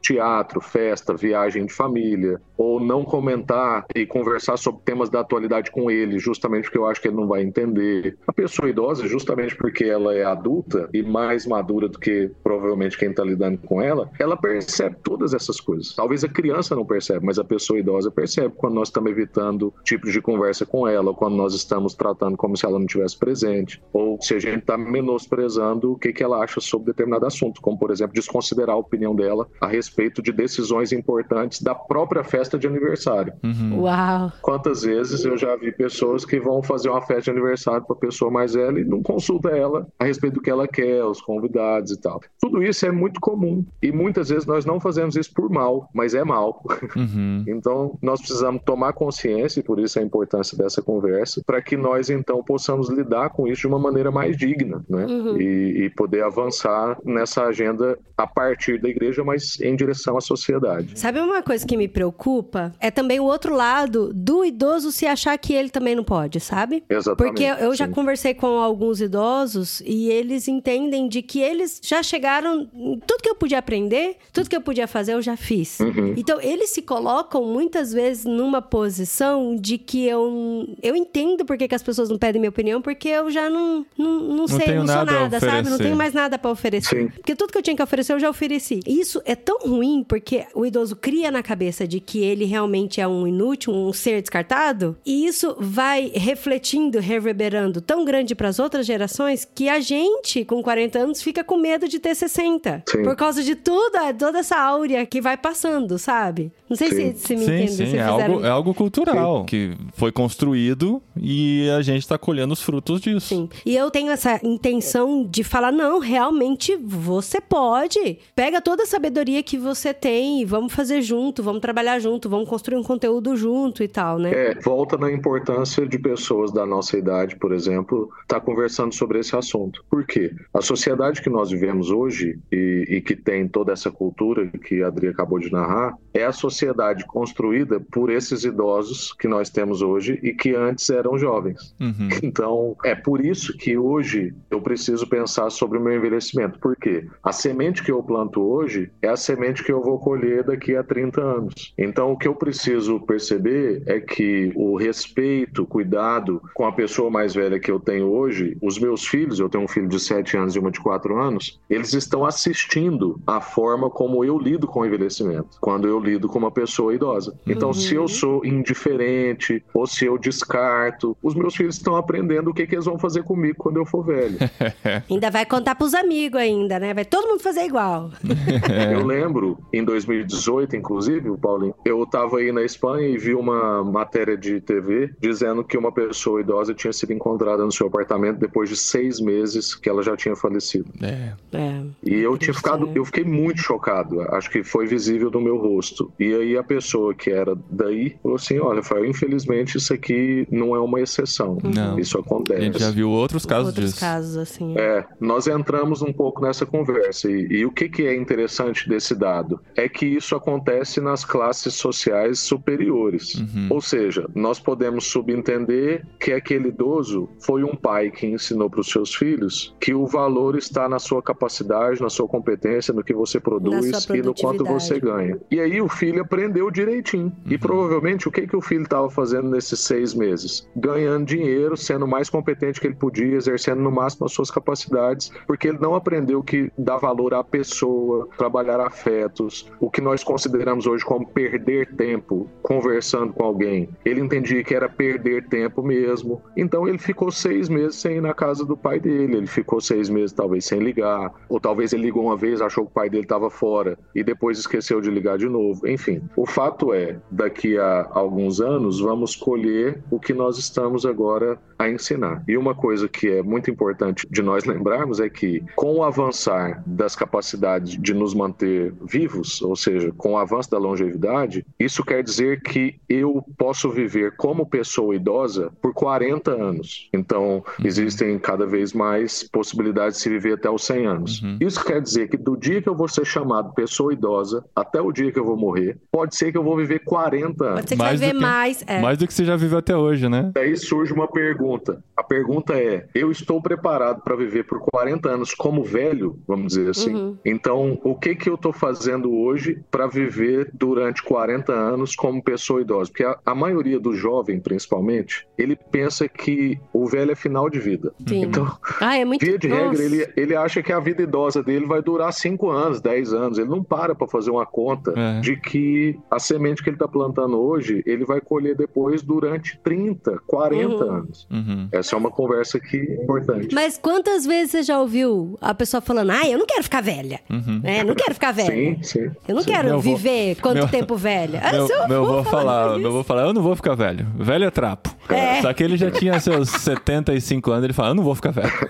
teatro, festa, viagem de família, ou não comentar e conversar sobre temas da atualidade com ele, justamente porque eu acho que ele não vai entender. A pessoa idosa, justamente porque ela é adulta e mais madura do que provavelmente quem está lidando com ela, ela percebe todas essas coisas. Talvez a criança não percebe, mas a pessoa idosa percebe quando nós estamos evitando tipos de conversa com ela, ou quando nós estamos tratando como se ela não estivesse presente, ou se a gente está menosprezando o que, que ela acha sobre determinado assunto, como por exemplo desconsiderar a opinião dela a respeito de decisões importantes da própria festa de aniversário. Uhum. Uau! Quantas vezes eu já vi pessoas que vão fazer uma festa de aniversário para a pessoa mais velha e não consulta ela a respeito do que ela quer, os convidados e tal. Tudo isso é muito comum e muitas vezes nós não fazemos isso por mal, mas é mal. Uhum. <laughs> então nós precisamos tomar consciência e por isso a importância dessa conversa para que nós então possamos lidar com isso de uma maneira mais digna, né? Uhum. E, e poder avançar nessa agenda a partir da igreja, mas em direção à sociedade. Sabe uma coisa que me preocupa? É também o outro lado do idoso se achar que ele também não pode, sabe? Exatamente. Porque eu já conversei com alguns idosos e eles entendem de que eles já chegaram. Tudo que eu podia aprender, tudo que eu podia fazer, eu já fiz. Uhum. Então, eles se colocam muitas vezes numa posição de que eu, eu entendo porque que as pessoas não pedem minha opinião, porque eu já não, não, não, não sei, não sou nada, sabe? Não tenho mais nada para oferecer. Sim. Porque tudo que eu tinha que oferecer, eu já ofereci. Isso é tão ruim porque o idoso cria na cabeça de que ele realmente é um inútil, um ser descartado, e isso vai refletindo, reverberando tão grande para as outras gerações que a gente, com 40 anos, fica com medo de ter 60. Sim. Por causa de tudo, toda essa áurea que vai passando, sabe? Não sei se, se me entende. Sim, sim. É, algo, é algo cultural sim. que foi construído e a gente está colhendo os frutos disso. Sim. E eu tenho essa intenção de falar: não, realmente você pode. Pega toda a sabedoria que você tem e vamos fazer junto, vamos trabalhar junto, vamos construir um conteúdo junto e tal, né? É, volta na importância de pessoas da nossa idade, por exemplo, estar tá conversando sobre esse assunto. Por quê? A sociedade que nós vivemos hoje e, e que tem toda essa cultura que a Adri acabou de narrar, é a sociedade construída por esses idosos que nós temos hoje e que antes eram jovens. Uhum. <laughs> Então, é por isso que hoje eu preciso pensar sobre o meu envelhecimento. Por quê? A semente que eu planto hoje é a semente que eu vou colher daqui a 30 anos. Então, o que eu preciso perceber é que o respeito, cuidado com a pessoa mais velha que eu tenho hoje, os meus filhos, eu tenho um filho de 7 anos e uma de 4 anos, eles estão assistindo a forma como eu lido com o envelhecimento, quando eu lido com uma pessoa idosa. Então, uhum. se eu sou indiferente ou se eu descarto, os meus filhos estão aprendendo o que, que eles vão fazer comigo quando eu for velho. <laughs> ainda vai contar pros amigos ainda, né? Vai todo mundo fazer igual. <laughs> eu lembro, em 2018, inclusive, Paulinho, eu estava aí na Espanha e vi uma matéria de TV dizendo que uma pessoa idosa tinha sido encontrada no seu apartamento depois de seis meses que ela já tinha falecido. É. é e eu tinha ficado, eu fiquei muito chocado. Acho que foi visível no meu rosto. E aí a pessoa que era daí falou assim: olha, Rafael, infelizmente isso aqui não é uma exceção. Não. Isso acontece. A gente já viu outros casos outros disso. casos, assim. É, nós entramos um pouco nessa conversa. E, e, o que, que é interessante desse dado? É que isso acontece nas classes sociais superiores. Uhum. Ou seja, nós podemos subentender que aquele idoso foi um pai que ensinou para os seus filhos que o valor está na sua capacidade, na sua competência, no que você produz e no quanto você ganha. E aí o filho aprendeu direitinho. Uhum. E provavelmente o que, que o filho estava fazendo nesses seis meses? Ganhando dinheiro, sendo mais competente que ele podia, exercendo no máximo as suas capacidades, porque ele não aprendeu que dá valor à pessoa, trabalhar afetos, o que nós consideramos hoje como perder tempo conversando com alguém. Ele entendia que era perder tempo mesmo. Então ele ficou seis meses sem ir na casa do pai dele. Ele ficou seis meses talvez sem ligar, ou talvez ele ligou uma vez, achou que o pai dele estava fora e depois esqueceu de ligar de novo. Enfim, o fato é, daqui a alguns anos vamos colher o que nós estamos agora a ensinar. E uma coisa que é muito importante de nós lembrarmos é que com o avançar das capacidades de nos manter vivos, ou seja, com o avanço da longevidade, isso quer dizer que eu posso viver como pessoa idosa por 40 anos. Então, uhum. existem cada vez mais possibilidades de se viver até os 100 anos. Uhum. Isso quer dizer que do dia que eu vou ser chamado pessoa idosa até o dia que eu vou morrer, pode ser que eu vou viver 40 anos. Pode ser que mais vai viver mais. É. Mais do que você já viveu até hoje, né? Daí surge uma pergunta. A pergunta é: eu estou preparado para viver por 40 anos como velho, vamos dizer assim? Uhum. Então, o que que eu estou fazendo hoje para viver durante 40 anos como pessoa idosa? Porque a, a, maioria do jovem, principalmente, ele pensa que o velho é final de vida. Sim. Então, <laughs> ah, é muito... via de Nossa. regra, ele, ele acha que a vida idosa dele vai durar 5 anos, 10 anos. Ele não para para fazer uma conta é. de que a semente que ele está plantando hoje, ele vai colher depois durante 30, 40 uhum. anos. Uhum. Essa é uma conversa que é importante. Mas quantas vezes você já ouviu a pessoa falando, ah, eu não quero ficar velha. Uhum. É, não quero ficar velha. Sim, sim. Eu não sim. quero meu viver vou, quanto meu, tempo velha. Ah, meu, <laughs> eu meu vou falar, meu vou falar, eu não vou ficar velho. Velho é trapo. É. Só que ele já tinha seus <laughs> 75 anos, ele fala, eu não vou ficar velho. <laughs>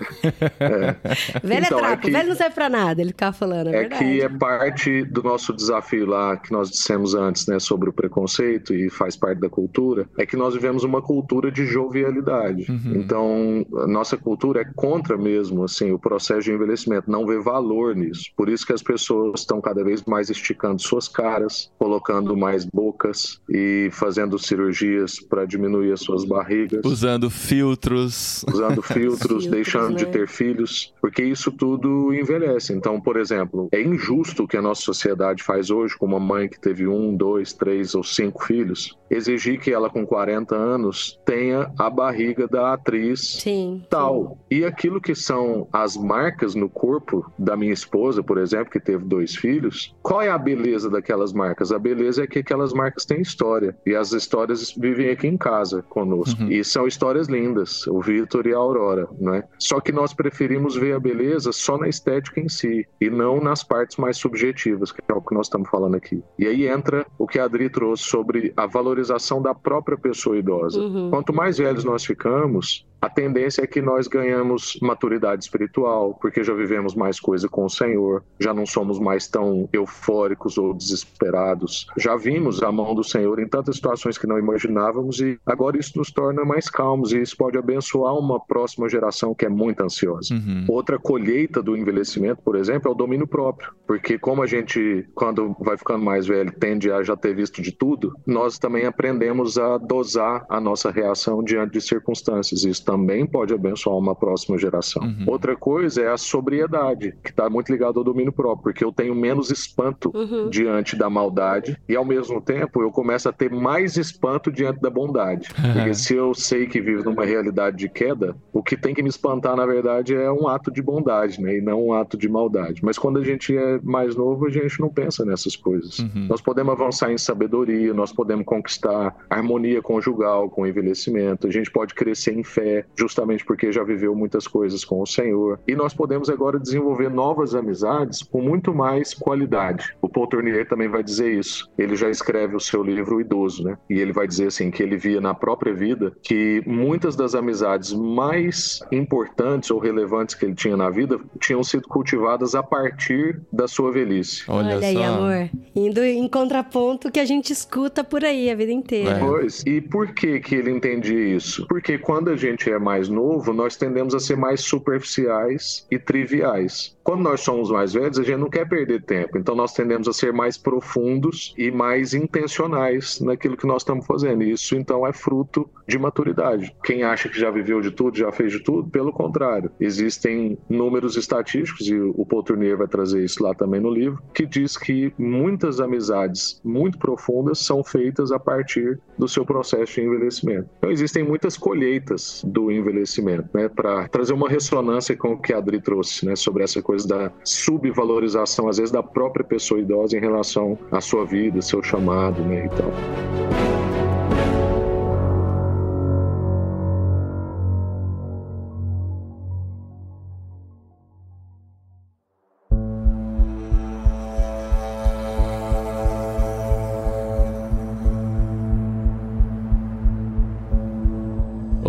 É. Velho Então, é é trapo, que- velho não serve pra nada, ele ficava falando, é, É verdade. que é parte do nosso desafio lá que nós dissemos antes, né, sobre o preconceito e faz parte da cultura, é que nós vivemos uma cultura de jovialidade. Uhum. Então, a nossa cultura é contra mesmo, assim, o processo de envelhecimento, não vê valor nisso. Por isso que as pessoas estão cada vez mais esticando suas caras, colocando mais bocas e fazendo cirurgias para diminuir as suas barrigas. Usando filtros. usando <laughs> filtros, Filtros, deixando de né? ter filhos, porque isso tudo envelhece. Então, por exemplo, é injusto o que a nossa sociedade faz hoje com uma mãe que teve um, dois, três ou cinco filhos, exigir que ela com 40 anos tenha a barriga da atriz Sim. tal. E aquilo que são as marcas no corpo da minha esposa, por exemplo, que teve dois filhos, qual é a beleza daquelas marcas? A beleza é que aquelas marcas têm história. E as histórias vivem aqui em casa conosco. Uhum. E são histórias lindas, o Vitor e a Aurora, né? Só que nós preferimos ver a beleza só na estética em si e não nas partes mais subjetivas, que é o que nós estamos falando aqui. E aí entra o que a Adri trouxe sobre a valorização da própria pessoa idosa. Uhum. Quanto mais velhos nós ficamos, a tendência é que nós ganhamos maturidade espiritual, porque já vivemos mais coisa com o Senhor, já não somos mais tão eufóricos ou desesperados. Já vimos a mão do Senhor em tantas situações que não imaginávamos e agora isso nos torna mais calmos e isso pode abençoar uma próxima geração que é muito ansiosa. Uhum. Outra colheita do envelhecimento, por exemplo, é o domínio próprio, porque como a gente, quando vai ficando mais velho, tende a já ter visto de tudo, nós também aprendemos a dosar a nossa reação diante de circunstâncias. Isso também pode abençoar uma próxima geração. Uhum. Outra coisa é a sobriedade, que está muito ligado ao domínio próprio, porque eu tenho menos espanto uhum. diante da maldade e, ao mesmo tempo, eu começo a ter mais espanto diante da bondade. <laughs> Uhum. Porque se eu sei que vivo numa realidade de queda, o que tem que me espantar, na verdade, é um ato de bondade, né? E não um ato de maldade. Mas quando a gente é mais novo, a gente não pensa nessas coisas. Uhum. Nós podemos avançar em sabedoria, nós podemos conquistar harmonia conjugal com o envelhecimento, a gente pode crescer em fé, justamente porque já viveu muitas coisas com o Senhor. E nós podemos agora desenvolver novas amizades com muito mais qualidade. O Paul Tournier também vai dizer isso. Ele já escreve o seu livro O Idoso, né? E ele vai dizer assim que ele via na própria vida que muitas das amizades mais importantes ou relevantes que ele tinha na vida tinham sido cultivadas a partir da sua velhice. Olha, Olha aí, amor. Indo em contraponto que a gente escuta por aí a vida inteira. É. Pois. E por que que ele entendia isso? Porque quando a gente é mais novo, nós tendemos a ser mais superficiais e triviais. Quando nós somos mais velhos, a gente não quer perder tempo, então nós tendemos a ser mais profundos e mais intencionais naquilo que nós estamos fazendo. Isso então é fruto de maturidade. Quem acha que já viveu de tudo, já fez de tudo, pelo contrário, existem números estatísticos e o Paul Tournier vai trazer isso lá também no livro, que diz que muitas amizades muito profundas são feitas a partir do seu processo de envelhecimento. Então existem muitas colheitas do envelhecimento, né, para trazer uma ressonância com o que a Adri trouxe, né, sobre essa coisa coisa da subvalorização, às vezes, da própria pessoa idosa em relação à sua vida, seu chamado, né, e tal.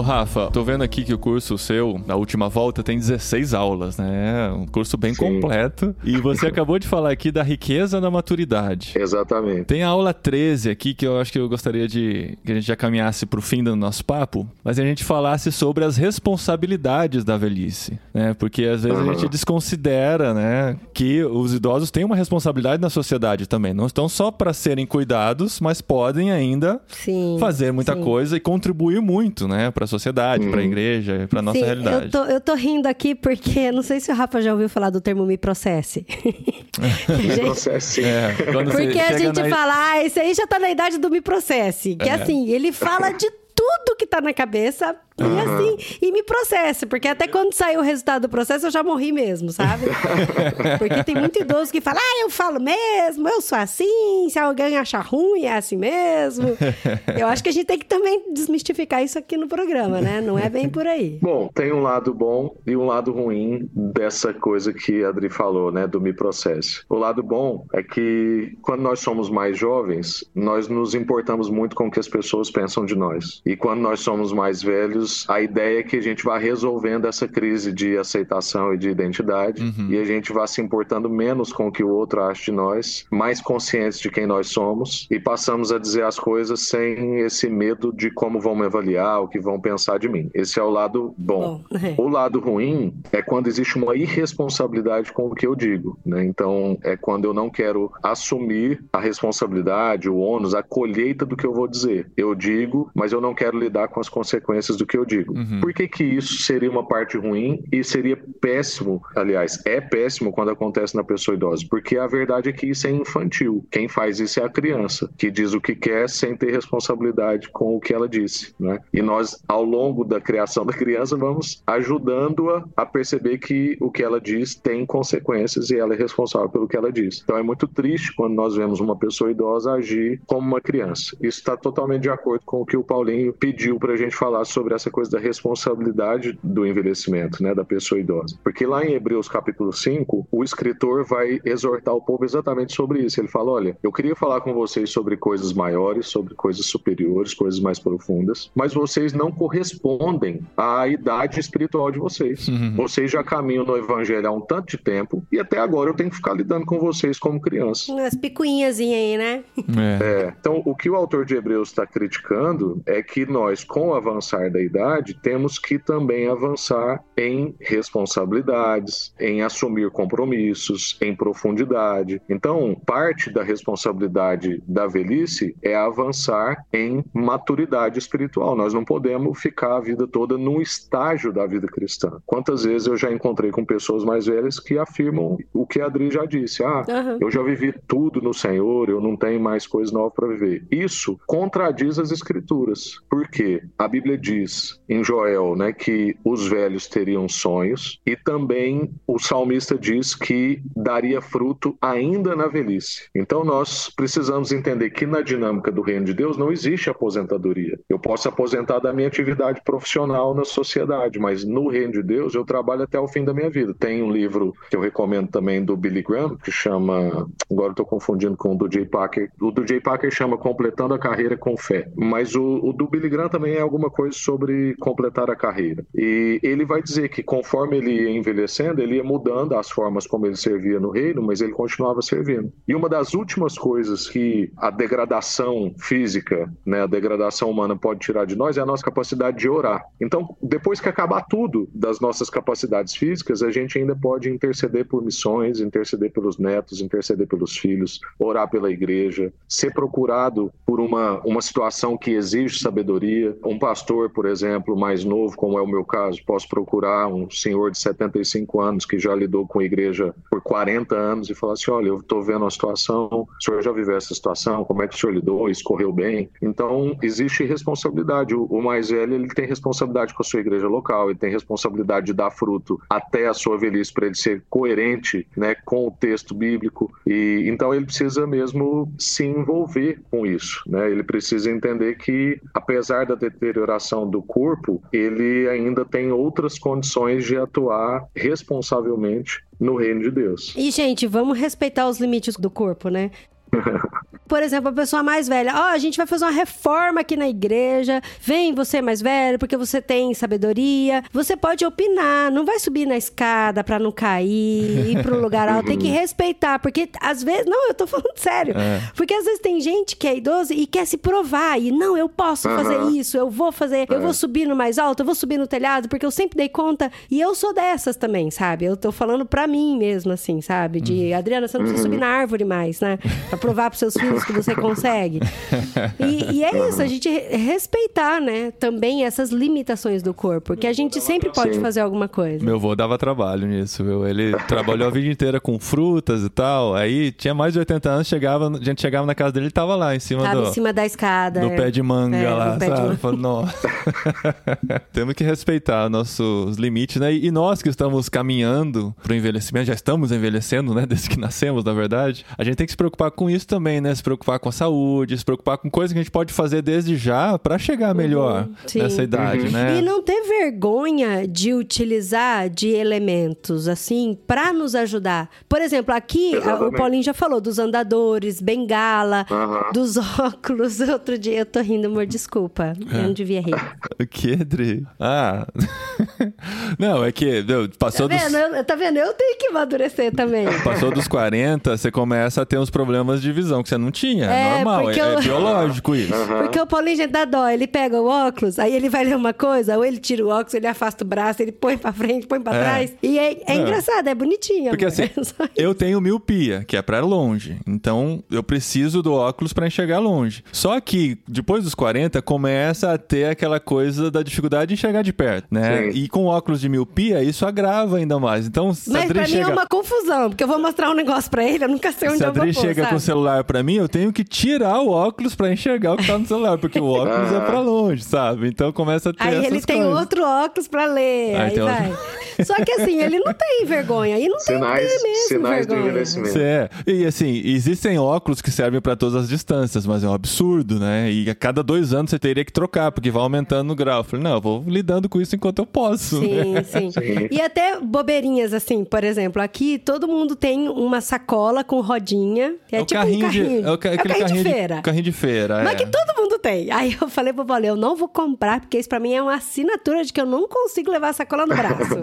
Rafa, tô vendo aqui que o curso seu, na última volta, tem 16 aulas, né? Um curso bem Sim. completo. E você <laughs> acabou de falar aqui da riqueza da maturidade. Exatamente. Tem a aula 13 aqui que eu acho que eu gostaria de que a gente já caminhasse pro fim do nosso papo, mas a gente falasse sobre as responsabilidades da velhice, né? Porque às vezes uhum. a gente desconsidera, né, que os idosos têm uma responsabilidade na sociedade também. Não estão só para serem cuidados, mas podem ainda sim, fazer muita sim. coisa e contribuir muito, né, para sociedade, para a igreja, para nossa Sim, realidade. Eu tô, eu tô rindo aqui porque não sei se o Rafa já ouviu falar do termo me processe. <laughs> me processe. É, porque a gente na... fala, ah, esse aí já tá na idade do me processe. Que é. assim, ele fala de tudo que tá na cabeça e uhum. assim, e me processe, porque até quando saiu o resultado do processo eu já morri mesmo, sabe? <laughs> porque tem muito idoso que fala, ah, eu falo mesmo, eu sou assim, se alguém achar ruim, é assim mesmo. <laughs> eu acho que a gente tem que também desmistificar isso aqui no programa, né? Não é bem por aí. Bom, tem um lado bom e um lado ruim dessa coisa que a Adri falou, né, do me processe. O lado bom é que quando nós somos mais jovens, nós nos importamos muito com o que as pessoas pensam de nós. E quando nós somos mais velhos, a ideia é que a gente vá resolvendo essa crise de aceitação e de identidade uhum. e a gente vá se importando menos com o que o outro acha de nós, mais conscientes de quem nós somos e passamos a dizer as coisas sem esse medo de como vão me avaliar, o que vão pensar de mim. Esse é o lado bom. bom. É. O lado ruim é quando existe uma irresponsabilidade com o que eu digo, né? Então, é quando eu não quero assumir a responsabilidade, o ônus, a colheita do que eu vou dizer. Eu digo, mas eu não quero lidar com as consequências do que que eu digo. Uhum. Por que, que isso seria uma parte ruim e seria péssimo? Aliás, é péssimo quando acontece na pessoa idosa, porque a verdade é que isso é infantil. Quem faz isso é a criança, que diz o que quer sem ter responsabilidade com o que ela disse. Né? E nós, ao longo da criação <laughs> da criança, vamos ajudando-a a perceber que o que ela diz tem consequências e ela é responsável pelo que ela diz. Então é muito triste quando nós vemos uma pessoa idosa agir como uma criança. Isso está totalmente de acordo com o que o Paulinho pediu para a gente falar sobre essa essa coisa da responsabilidade do envelhecimento, né, da pessoa idosa. Porque lá em Hebreus capítulo 5, o escritor vai exortar o povo exatamente sobre isso. Ele fala: olha, eu queria falar com vocês sobre coisas maiores, sobre coisas superiores, coisas mais profundas, mas vocês não correspondem à idade espiritual de vocês. Uhum. Vocês já caminham no evangelho há um tanto de tempo e até agora eu tenho que ficar lidando com vocês como crianças. Umas picuinhas aí, né? É. é. Então, o que o autor de Hebreus está criticando é que nós, com o avançar da idade, temos que também avançar em responsabilidades, em assumir compromissos, em profundidade. Então, parte da responsabilidade da velhice é avançar em maturidade espiritual. Nós não podemos ficar a vida toda num estágio da vida cristã. Quantas vezes eu já encontrei com pessoas mais velhas que afirmam o que a Adri já disse: ah, uhum. eu já vivi tudo no Senhor, eu não tenho mais coisa nova para viver. Isso contradiz as Escrituras, porque a Bíblia diz em Joel né, que os velhos teriam sonhos e também o salmista diz que daria fruto ainda na velhice. Então nós precisamos entender que na dinâmica do reino de Deus não existe aposentadoria. Eu posso aposentar da minha atividade profissional na sociedade, mas no reino de Deus eu trabalho até o fim da minha vida. Tem um livro que eu recomendo também do Billy Graham que chama, agora estou confundindo com o do Jay Packer. O do Jay Packer chama Completando a Carreira com Fé, mas o, o do Billy Graham também é alguma coisa sobre completar a carreira. E ele vai dizer que conforme ele ia envelhecendo, ele ia mudando as formas como ele servia no reino, mas ele continuava servindo. E uma das últimas coisas que a degradação física, né, a degradação humana pode tirar de nós é a nossa capacidade de orar. Então, depois que acabar tudo das nossas capacidades físicas, a gente ainda pode interceder por missões, interceder pelos netos, interceder pelos filhos, orar pela igreja, ser procurado por uma, uma situação que exige sabedoria. Um pastor, por exemplo, mais novo, como é o meu caso, posso procurar um senhor de 75 anos que já lidou com a igreja por 40 anos e falar assim: olha, eu estou vendo a situação, o senhor já viveu essa situação, como é que o senhor lidou, escorreu bem? Então, existe responsabilidade. O mais velho ele tem responsabilidade com a sua igreja local, ele tem responsabilidade de dar fruto até a sua velhice para ele ser coerente né, com o texto bíblico. E então ele precisa mesmo se envolver com isso. Né? Ele precisa entender que, apesar da deterioração do corpo, ele ainda tem outras condições de atuar responsavelmente no reino de Deus. E, gente, vamos respeitar os limites do corpo, né? Por exemplo, a pessoa mais velha, ó, oh, a gente vai fazer uma reforma aqui na igreja. Vem você mais velho, porque você tem sabedoria. Você pode opinar, não vai subir na escada para não cair, ir um lugar alto, tem que <laughs> respeitar, porque às vezes, não, eu tô falando sério. É. Porque às vezes tem gente que é idoso e quer se provar e não, eu posso uhum. fazer isso, eu vou fazer, é. eu vou é. subir no mais alto, eu vou subir no telhado, porque eu sempre dei conta e eu sou dessas também, sabe? Eu tô falando para mim mesmo assim, sabe? De, uhum. Adriana, você não precisa uhum. subir na árvore mais, né? Pra <laughs> provar pros seus filhos que você <laughs> consegue. E, e, é isso, a gente respeitar, né, também essas limitações do corpo, porque a gente sempre pode fazer alguma coisa. Meu avô dava trabalho nisso, viu? Ele trabalhou a vida inteira com frutas e tal, aí tinha mais de 80 anos, chegava, a gente chegava na casa dele, ele tava lá em cima tava do... em cima da escada. No é. pé de manga é, lá, sabe? Falei, nossa. <laughs> Temos que respeitar nossos limites, né? E nós que estamos caminhando pro envelhecimento, já estamos envelhecendo, né? Desde que nascemos, na verdade, a gente tem que se preocupar com isso também, né? Se preocupar com a saúde, se preocupar com coisas que a gente pode fazer desde já para chegar uhum, melhor uhum, nessa idade, uhum. né? E não ter vergonha de utilizar de elementos assim para nos ajudar. Por exemplo, aqui a, o Paulinho já falou dos andadores, bengala, uhum. dos <laughs> óculos. Outro dia eu tô rindo, amor, desculpa. É. Eu não devia rir. o <laughs> que, Dri? Ah. <laughs> não, é que passou tá vendo? dos... Eu, tá vendo? Eu tenho que amadurecer também. Passou dos 40, você começa a ter uns problemas de visão que você não tinha. É, normal, é, é, biológico isso. Uhum. Porque o Paulinho, gente, dá dó. Ele pega o óculos, aí ele vai ler uma coisa, ou ele tira o óculos, ele afasta o braço, ele põe pra frente, põe pra é. trás. E é, é engraçado, é bonitinho. Porque amor. assim, <laughs> eu tenho miopia, que é pra longe. Então, eu preciso do óculos para enxergar longe. Só que, depois dos 40, começa a ter aquela coisa da dificuldade de enxergar de perto, né? Sim. E com óculos de miopia, isso agrava ainda mais. Então, Mas pra mim chega... é uma confusão, porque eu vou mostrar um negócio pra ele, eu nunca sei onde a eu vou pôr, chega sabe? com celular pra mim, eu tenho que tirar o óculos pra enxergar o que tá no celular, porque o <laughs> óculos é pra longe, sabe? Então começa a ter Aí essas ele tem coisas. outro óculos pra ler, Aí aí, tem vai. Só que assim, ele não tem vergonha, e não Sinais, tem mesmo sinais do vergonha. envelhecimento. É. E assim, existem óculos que servem pra todas as distâncias, mas é um absurdo, né? E a cada dois anos você teria que trocar, porque vai aumentando o grau. Eu falei, não, eu vou lidando com isso enquanto eu posso. né? Sim, <laughs> sim, Sim. E até bobeirinhas, assim, por exemplo, aqui todo mundo tem uma sacola com rodinha, que é, o tipo carrinho um carrinho. de. É o, ca- É aquele carrinho de carrinho feira. carrinho de feira. Mas é. que todo mundo tem. Aí eu falei pro Paulo, eu não vou comprar, porque isso pra mim é uma assinatura de que eu não consigo levar a sacola no braço.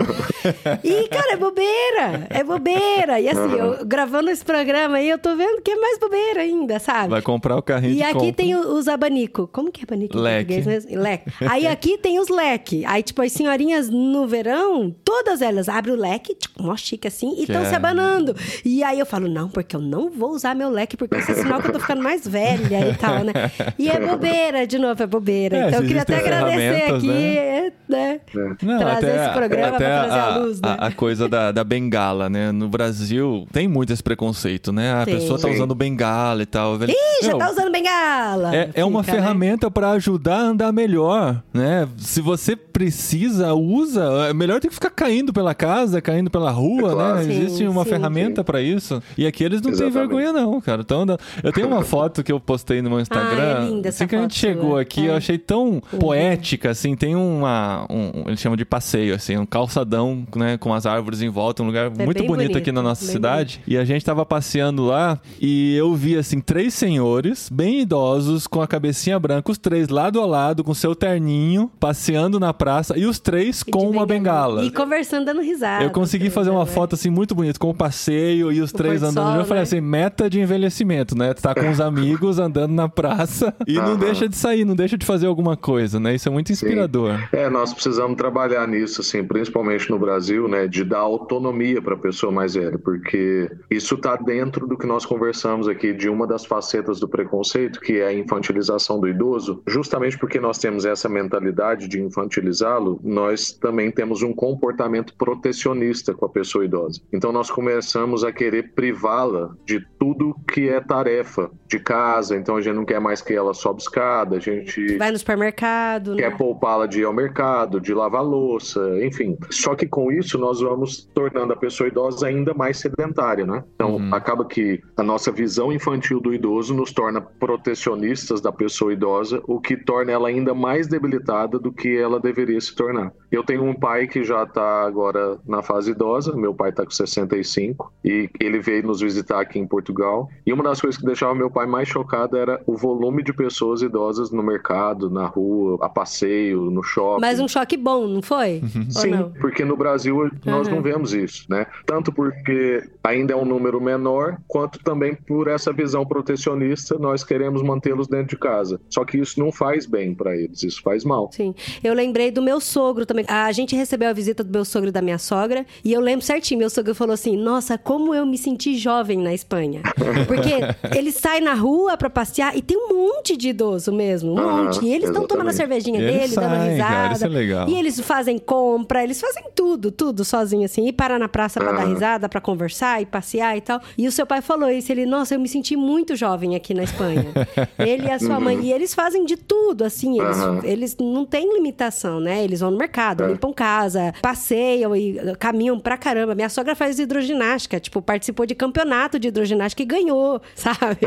<laughs> e, cara, é bobeira. É bobeira. E assim, eu gravando esse programa aí, eu tô vendo que é mais bobeira ainda, sabe? Vai comprar o carrinho E de aqui compra. tem os abanico. Como que é abanico em Leque. português mesmo? Leque. Aí <laughs> aqui tem os leque. Aí, tipo, as senhorinhas no verão, todas elas abrem o leque, tipo, mó chique assim, e estão Que se é. abanando. E aí eu falo, não, porque eu não vou usar meu leque, porque isso é sinal que eu tô ficando mais velha e tal, né? E é <laughs> bobeira, de novo, é bobeira. É, então eu queria até agradecer aqui, né? Né? Não, trazer até, esse programa até pra trazer a, a, luz, né? a- a coisa da, da bengala, né? No Brasil tem muito esse preconceito, né? A Tem. pessoa tá usando bengala e tal. Ih, já Meu, tá usando bengala! É, é uma né? ferramenta pra ajudar a andar melhor, né? Se você precisa, usa. É melhor do que ficar caindo pela casa, caindo pela rua, É claro. né? Sim, Existe uma sim. ferramenta pra isso. E aqui eles não têm Exatamente. vergonha, não, cara. Então, eu tenho uma <laughs> foto que eu postei no meu Instagram. Ah, é linda essa assim que a gente chegou sua. aqui, É. eu achei tão poética, assim. Tem uma. Um, eles chamam de passeio, assim, um calçadão, né? Com as árvores em volta, um lugar É muito bonito, bonito, aqui na nossa cidade. E a gente tava passeando lá e eu vi, assim, três senhores bem idosos com a cabecinha branca, os três lado a lado, com seu terninho, passeando na praça e os três E com uma bengala. E conversando, dando risada. Eu consegui fazer uma foto assim muito bonita, com o passeio e os O três andando. sol, eu falei né? assim, meta de envelhecimento, né? Tá com os <laughs> amigos andando na praça <laughs> e não deixa de sair, não deixa de fazer alguma coisa, né? Isso é muito inspirador. É, nós precisamos trabalhar nisso, assim, principalmente no Brasil, né, de dar autonomia para a pessoa mais velha, porque isso está dentro do que nós conversamos aqui de uma das facetas do preconceito, que é a infantilização do idoso. Justamente porque nós temos essa mentalidade de infantilizá-lo, nós também temos um comportamento protecionista com a pessoa idosa. Então nós começamos a querer privá-la de tudo que é tarefa de casa. Então a gente não quer mais que ela sobe escada, a gente Vai no supermercado, né? quer poupá-la de ir ao mercado, de lavar louça, enfim. Só que com isso nós vamos tornando a pessoa idosa ainda mais sedentária, né? Então Uhum. acaba que a nossa visão infantil do idoso nos torna protecionistas da pessoa idosa, o que torna ela ainda mais debilitada do que ela deveria se tornar. Eu tenho um pai que já está agora na fase idosa, meu pai está com 65 e ele veio nos visitar aqui em Portugal. E uma das coisas que deixava meu pai mais chocado era o volume de pessoas idosas no mercado, na rua, a passeio, no shopping. Mas um choque bom, não foi? Ou Sim, não? porque no Brasil nós Uhum. não vemos isso, né? Tanto porque ainda é um número menor, quanto também por essa visão protecionista, nós queremos mantê-los dentro de casa. Só que isso não faz bem para eles, isso faz mal. Sim. Eu lembrei do meu sogro também. A gente recebeu a visita do meu sogro e da minha sogra. E eu lembro certinho. Meu sogro falou assim: Nossa, como eu me senti jovem na Espanha. <laughs> Porque eles saem na rua pra passear e tem um monte de idoso mesmo. Um Aham, monte. E eles estão tomando a cervejinha E dele, dando saem, risada. cara, isso é legal. E eles fazem compra, eles fazem tudo, tudo sozinho assim. E parar na praça pra dar Aham. risada, pra conversar e passear e tal. E o seu pai falou isso. Ele, nossa, eu me senti muito jovem aqui na Espanha. <laughs> ele e a sua mãe. E eles fazem de tudo, assim. Eles, eles não têm limitação, né? Eles vão no mercado, É. limpam casa, passeiam e uh, caminham pra caramba. Minha sogra faz hidroginástica, tipo, participou de campeonato de hidroginástica e ganhou, <laughs> sabe?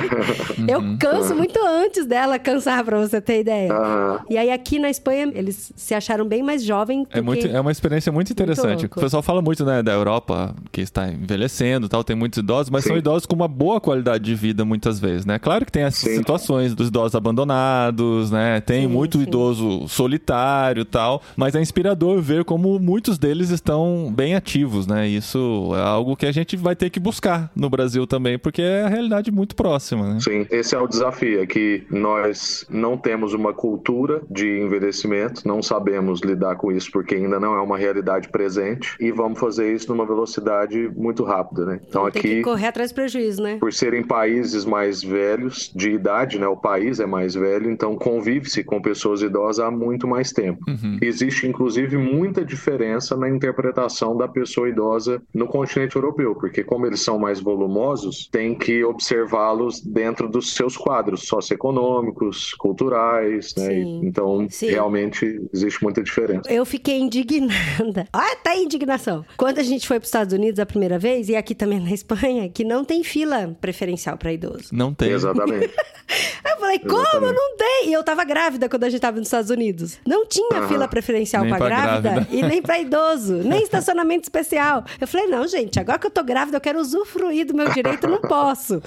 Eu canso muito antes dela cansar, pra você ter ideia. E aí aqui na Espanha, eles se acharam bem mais jovens É, muito, que... é uma experiência muito interessante. louco. o pessoal fala muito né, da Europa, que está envelhecendo tal, tem muitos idosos, mas Sim. são idosos com uma boa qualidade de vida muitas vezes, né? Claro que tem as Sim. situações dos idosos abandonados, né? Tem Sim, muito idoso solitário e tal, mas é inspirador ver como muitos deles estão bem ativos, né? Isso é algo que a gente vai ter que buscar no Brasil também, porque é a realidade muito próxima, né? Sim, esse é o desafio, é que nós não temos uma cultura de envelhecimento, não sabemos lidar com isso porque ainda não é uma realidade presente e vamos fazer isso numa velocidade muito rápida, né? Então Tem que aqui correr atrás do prejuízo, né? por serem países mais velhos de idade, né? O país é mais velho, então convive-se com pessoas idosas há muito mais tempo. Uhum. Existe inclusive inclusive, muita diferença na interpretação da pessoa idosa no continente europeu, porque como eles são mais volumosos, tem que observá-los dentro dos seus quadros socioeconômicos, culturais, né? Sim. Então, Sim. realmente existe muita diferença. Eu fiquei indignada. <laughs> Ah, tá aí indignação. Quando a gente foi para os Estados Unidos a primeira vez, e aqui também na Espanha, que não tem fila preferencial para idoso. Não tem. Exatamente. <laughs> Eu falei, como Exatamente. não tem? E eu tava grávida quando a gente tava nos Estados Unidos. Não tinha Aham. fila preferencial Nem pra pra grávida, grávida. e nem pra idoso, nem estacionamento especial. Eu falei, não, gente, agora que eu tô grávida, eu quero usufruir do meu direito, eu não posso.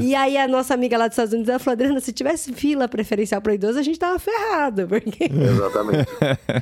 e aí a nossa amiga lá dos Estados Unidos, ela falou, Adriana, se tivesse fila preferencial pra idoso, a gente tava ferrado, porque... Exatamente.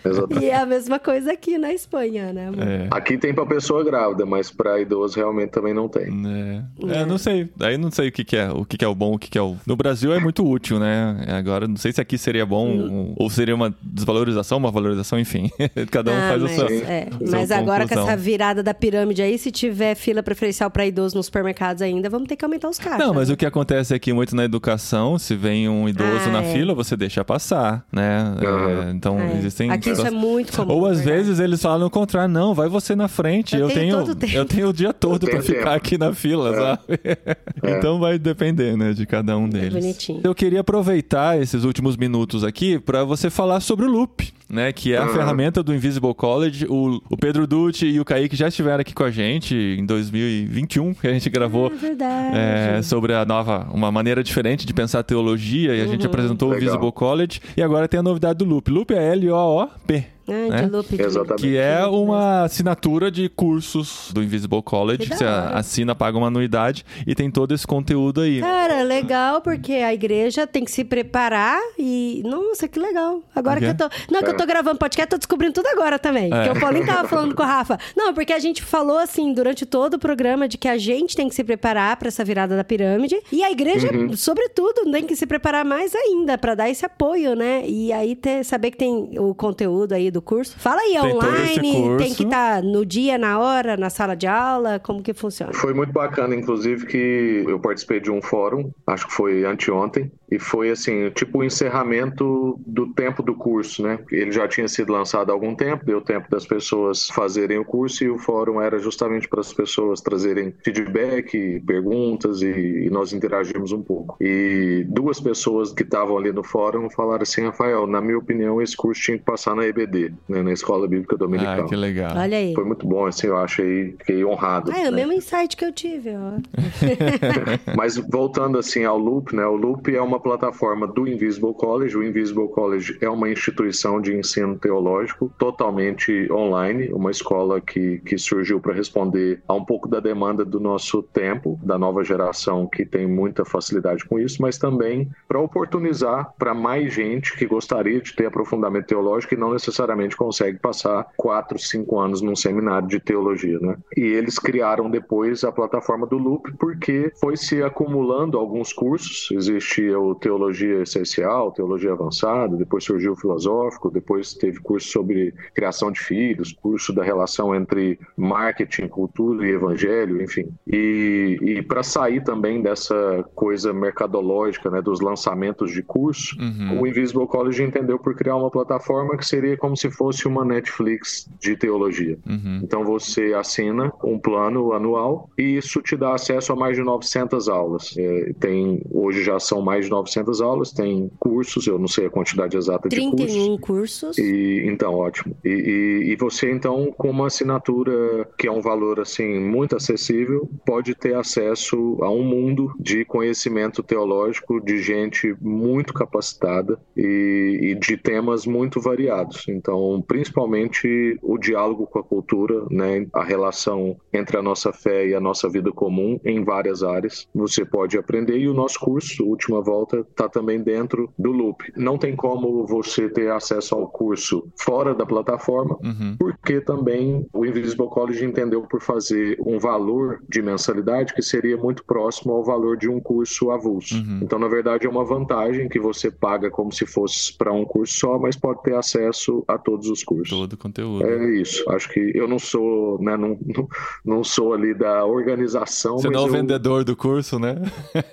Exatamente. <laughs> e é a mesma coisa aqui na Espanha, né? É. Aqui tem para pessoa grávida, mas para idoso realmente também não tem. É. É, não sei. Aí não sei o que, que é, o que, que é o bom, o que, que é o. No Brasil é muito útil, né? Agora, não sei se aqui seria bom Hum. ou seria uma desvalorização, uma valorização, enfim. <laughs> Cada um Ah, faz mas, o seu. é. Mas agora com conclusão. essa virada da pirâmide aí, se tiver fila preferencial pra idoso nos supermercados ainda, vamos ter que aumentar os caixas. Não, mas o que acontece aqui muito na educação, se vem um idoso Ah, na é. fila, você deixa passar, né? É, então, É. existem... Aqui isso é muito comum. Ou às verdade. vezes eles falam o contrário, não, vai você na frente, Eu eu, tenho tenho, eu tenho o dia todo tenho ficar tempo. aqui na fila, É. sabe? então vai depender, né, de cada um deles. bonitinho. Eu queria aproveitar esses últimos minutos aqui pra você falar sobre o Loop, né, que é a Aham. ferramenta do Invisible College. O, o Pedro Dutti e o Kaique já estiveram aqui com a gente em 2021, que a gente gravou É verdade. é, sobre a nova, uma maneira diferente de pensar teologia e a gente apresentou o Legal. Visible College e agora tem a novidade do Loop. Loop é L-O-O-P. Ah, né? Exatamente. Que é uma assinatura de cursos do Invisible College. Que Você assina, paga uma anuidade e tem todo esse conteúdo aí. Cara, legal, porque a igreja tem que se preparar e. Nossa, que legal. Agora Por que eu tô. Não, que eu tô gravando podcast, tô descobrindo tudo agora também. É. Porque o Paulinho tava falando com o Rafa. Não, porque a gente falou assim durante todo o programa de que a gente tem que se preparar pra essa virada da pirâmide. E a igreja, Uhum. sobretudo, tem que se preparar mais ainda pra dar esse apoio, né? E aí ter, saber que tem o conteúdo aí do curso. Fala aí, é Tem online, tem que estar no dia, na hora, na sala de aula, como que funciona? Foi muito bacana, inclusive, que eu participei de um fórum, acho que foi anteontem, e foi assim, tipo o encerramento do tempo do curso, né? Ele já tinha sido lançado há algum tempo, deu tempo das pessoas fazerem o curso e o fórum era justamente para as pessoas trazerem feedback, perguntas e, e nós interagimos um pouco. E duas pessoas que estavam ali no fórum falaram assim, Rafael, na minha opinião, esse curso tinha que passar na EBD, né? na Escola Bíblica Dominical. Ah, que legal. Olha aí. Foi muito bom, assim, eu achei, fiquei honrado. Ah, é o né? mesmo insight que eu tive, ó. <laughs> Mas voltando assim ao Loop, né? O Loop é uma plataforma do Invisible College. O Invisible College é uma instituição de ensino teológico totalmente online, uma escola que, que surgiu para responder a um pouco da demanda do nosso tempo, da nova geração que tem muita facilidade com isso, mas também para oportunizar para mais gente que gostaria de ter aprofundamento teológico e não necessariamente consegue passar quatro, cinco anos num seminário de teologia, né? E eles criaram depois a plataforma do Loop porque foi se acumulando alguns cursos. Existia o Teologia Essencial, Teologia Avançada, depois surgiu o Filosófico, depois teve curso sobre criação de filhos, curso da relação entre marketing, cultura e evangelho, enfim. E, e para sair também dessa coisa mercadológica, né, dos lançamentos de curso, Uhum. o Invisible College entendeu por criar uma plataforma que seria como se fosse uma Netflix de teologia. Uhum. Então você assina um plano anual e isso te dá acesso a mais de 900 aulas. É, tem hoje já são mais de 900 aulas, tem cursos, eu não sei a quantidade exata de cursos. 31 cursos. E, então, ótimo. E, e- e você, então, com uma assinatura que é um valor, assim, muito acessível, pode ter acesso a um mundo de conhecimento teológico de gente muito capacitada e, e de temas muito variados. Então, principalmente o diálogo com a cultura, né, a relação entre a nossa fé e a nossa vida comum em várias áreas. Você pode aprender e o nosso curso, Última Volta, está também dentro do Loop. Não tem como você ter acesso ao curso fora da plataforma, Uhum. porque também o Invisible College entendeu por fazer um valor de mensalidade que seria muito próximo ao valor de um curso avulso. Uhum. Então, na verdade, é uma vantagem que você paga como se fosse para um curso só, mas pode ter acesso a todos os cursos. Todo o conteúdo. É isso. Acho que eu não sou, né, não, não, não sou ali da organização, Você não é o vendedor do curso, né?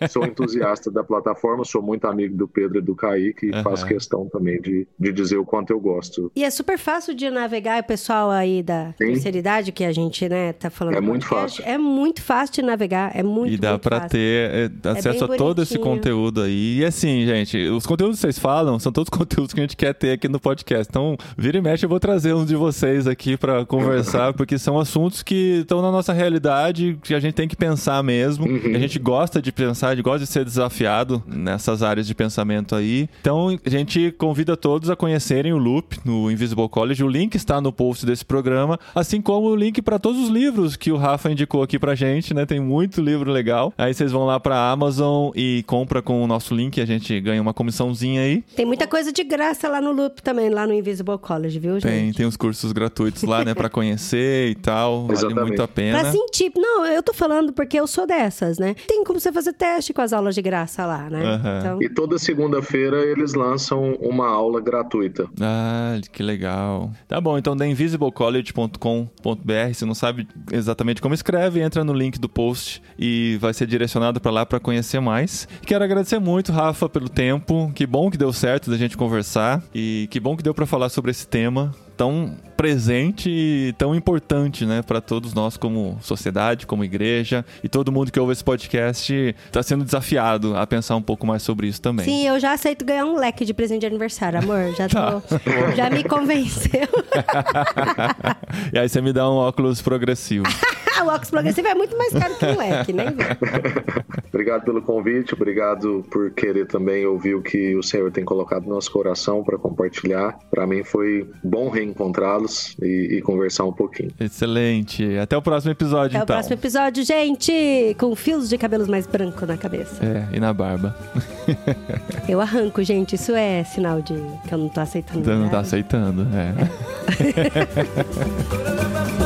sou <laughs> entusiasta da plataforma, sou muito amigo do Pedro e do Kaique e Aham. faço questão também de, de dizer o quanto eu gosto. E é super fácil de navegar, o pessoal aí da Sim. terceira idade que a gente, né, tá falando. É muito fácil. É muito fácil de navegar, é muito E dá fácil. ter é, acesso bem a todo esse conteúdo aí. E assim, gente, os conteúdos que vocês falam são todos <laughs> conteúdos que a gente quer ter aqui no podcast. Então, vira e mexe, eu vou trazer um de vocês aqui pra conversar, <laughs> porque são assuntos que estão na nossa realidade, que a gente tem que pensar mesmo. Uhum. A gente gosta de pensar, a gente gosta de ser desafiado nessas áreas de pensamento aí. Então, a gente convida todos a conhecerem o Loop no Invisible College. O link está no post desse programa, assim como o link para todos os livros que o Rafa indicou aqui pra gente, né? Tem muito livro legal. Aí vocês vão lá pra Amazon e compra com o nosso link, a gente ganha uma comissãozinha aí. Tem muita coisa de graça lá no Loop também, lá no Invisible College, viu, Tem, gente? tem os cursos gratuitos lá, né, Pra conhecer e tal. Vale Exatamente. muito a pena. Pra sentir. Não, eu tô falando porque eu sou dessas, né? Tem como você fazer teste com as aulas de graça lá, né? Aham. Então, E toda segunda-feira eles lançam uma aula gratuita. Ah, que legal. Tá bom, então da invisiblecollege.com.br, se não sabe exatamente como escreve, entra no link do post e vai ser direcionado pra lá pra conhecer mais. Quero agradecer muito, Rafa, pelo tempo. Que bom que deu certo da gente conversar e que bom que deu pra falar sobre esse tema tão presente e tão importante, né, para todos nós como sociedade, como igreja e todo mundo que ouve esse podcast tá sendo desafiado a pensar um pouco mais sobre isso também. sim, eu já aceito ganhar um leque de presente de aniversário, amor. Já tô. Tá. já me convenceu. <laughs> e aí você me dá um óculos progressivo. <laughs> o óculos progressivo é muito mais caro que um leque, vem. <laughs> Obrigado pelo convite, obrigado por querer também ouvir o que o Senhor tem colocado no nosso coração para compartilhar. Para mim foi bom reencontrá-los e, e conversar um pouquinho. Excelente. Até o próximo episódio, Até o então. próximo episódio, gente! Com fios de cabelos mais brancos na cabeça. É, e na barba. <laughs> Eu arranco, gente. Isso é sinal de que eu não tô aceitando. Você não tá aceitando, é. <laughs>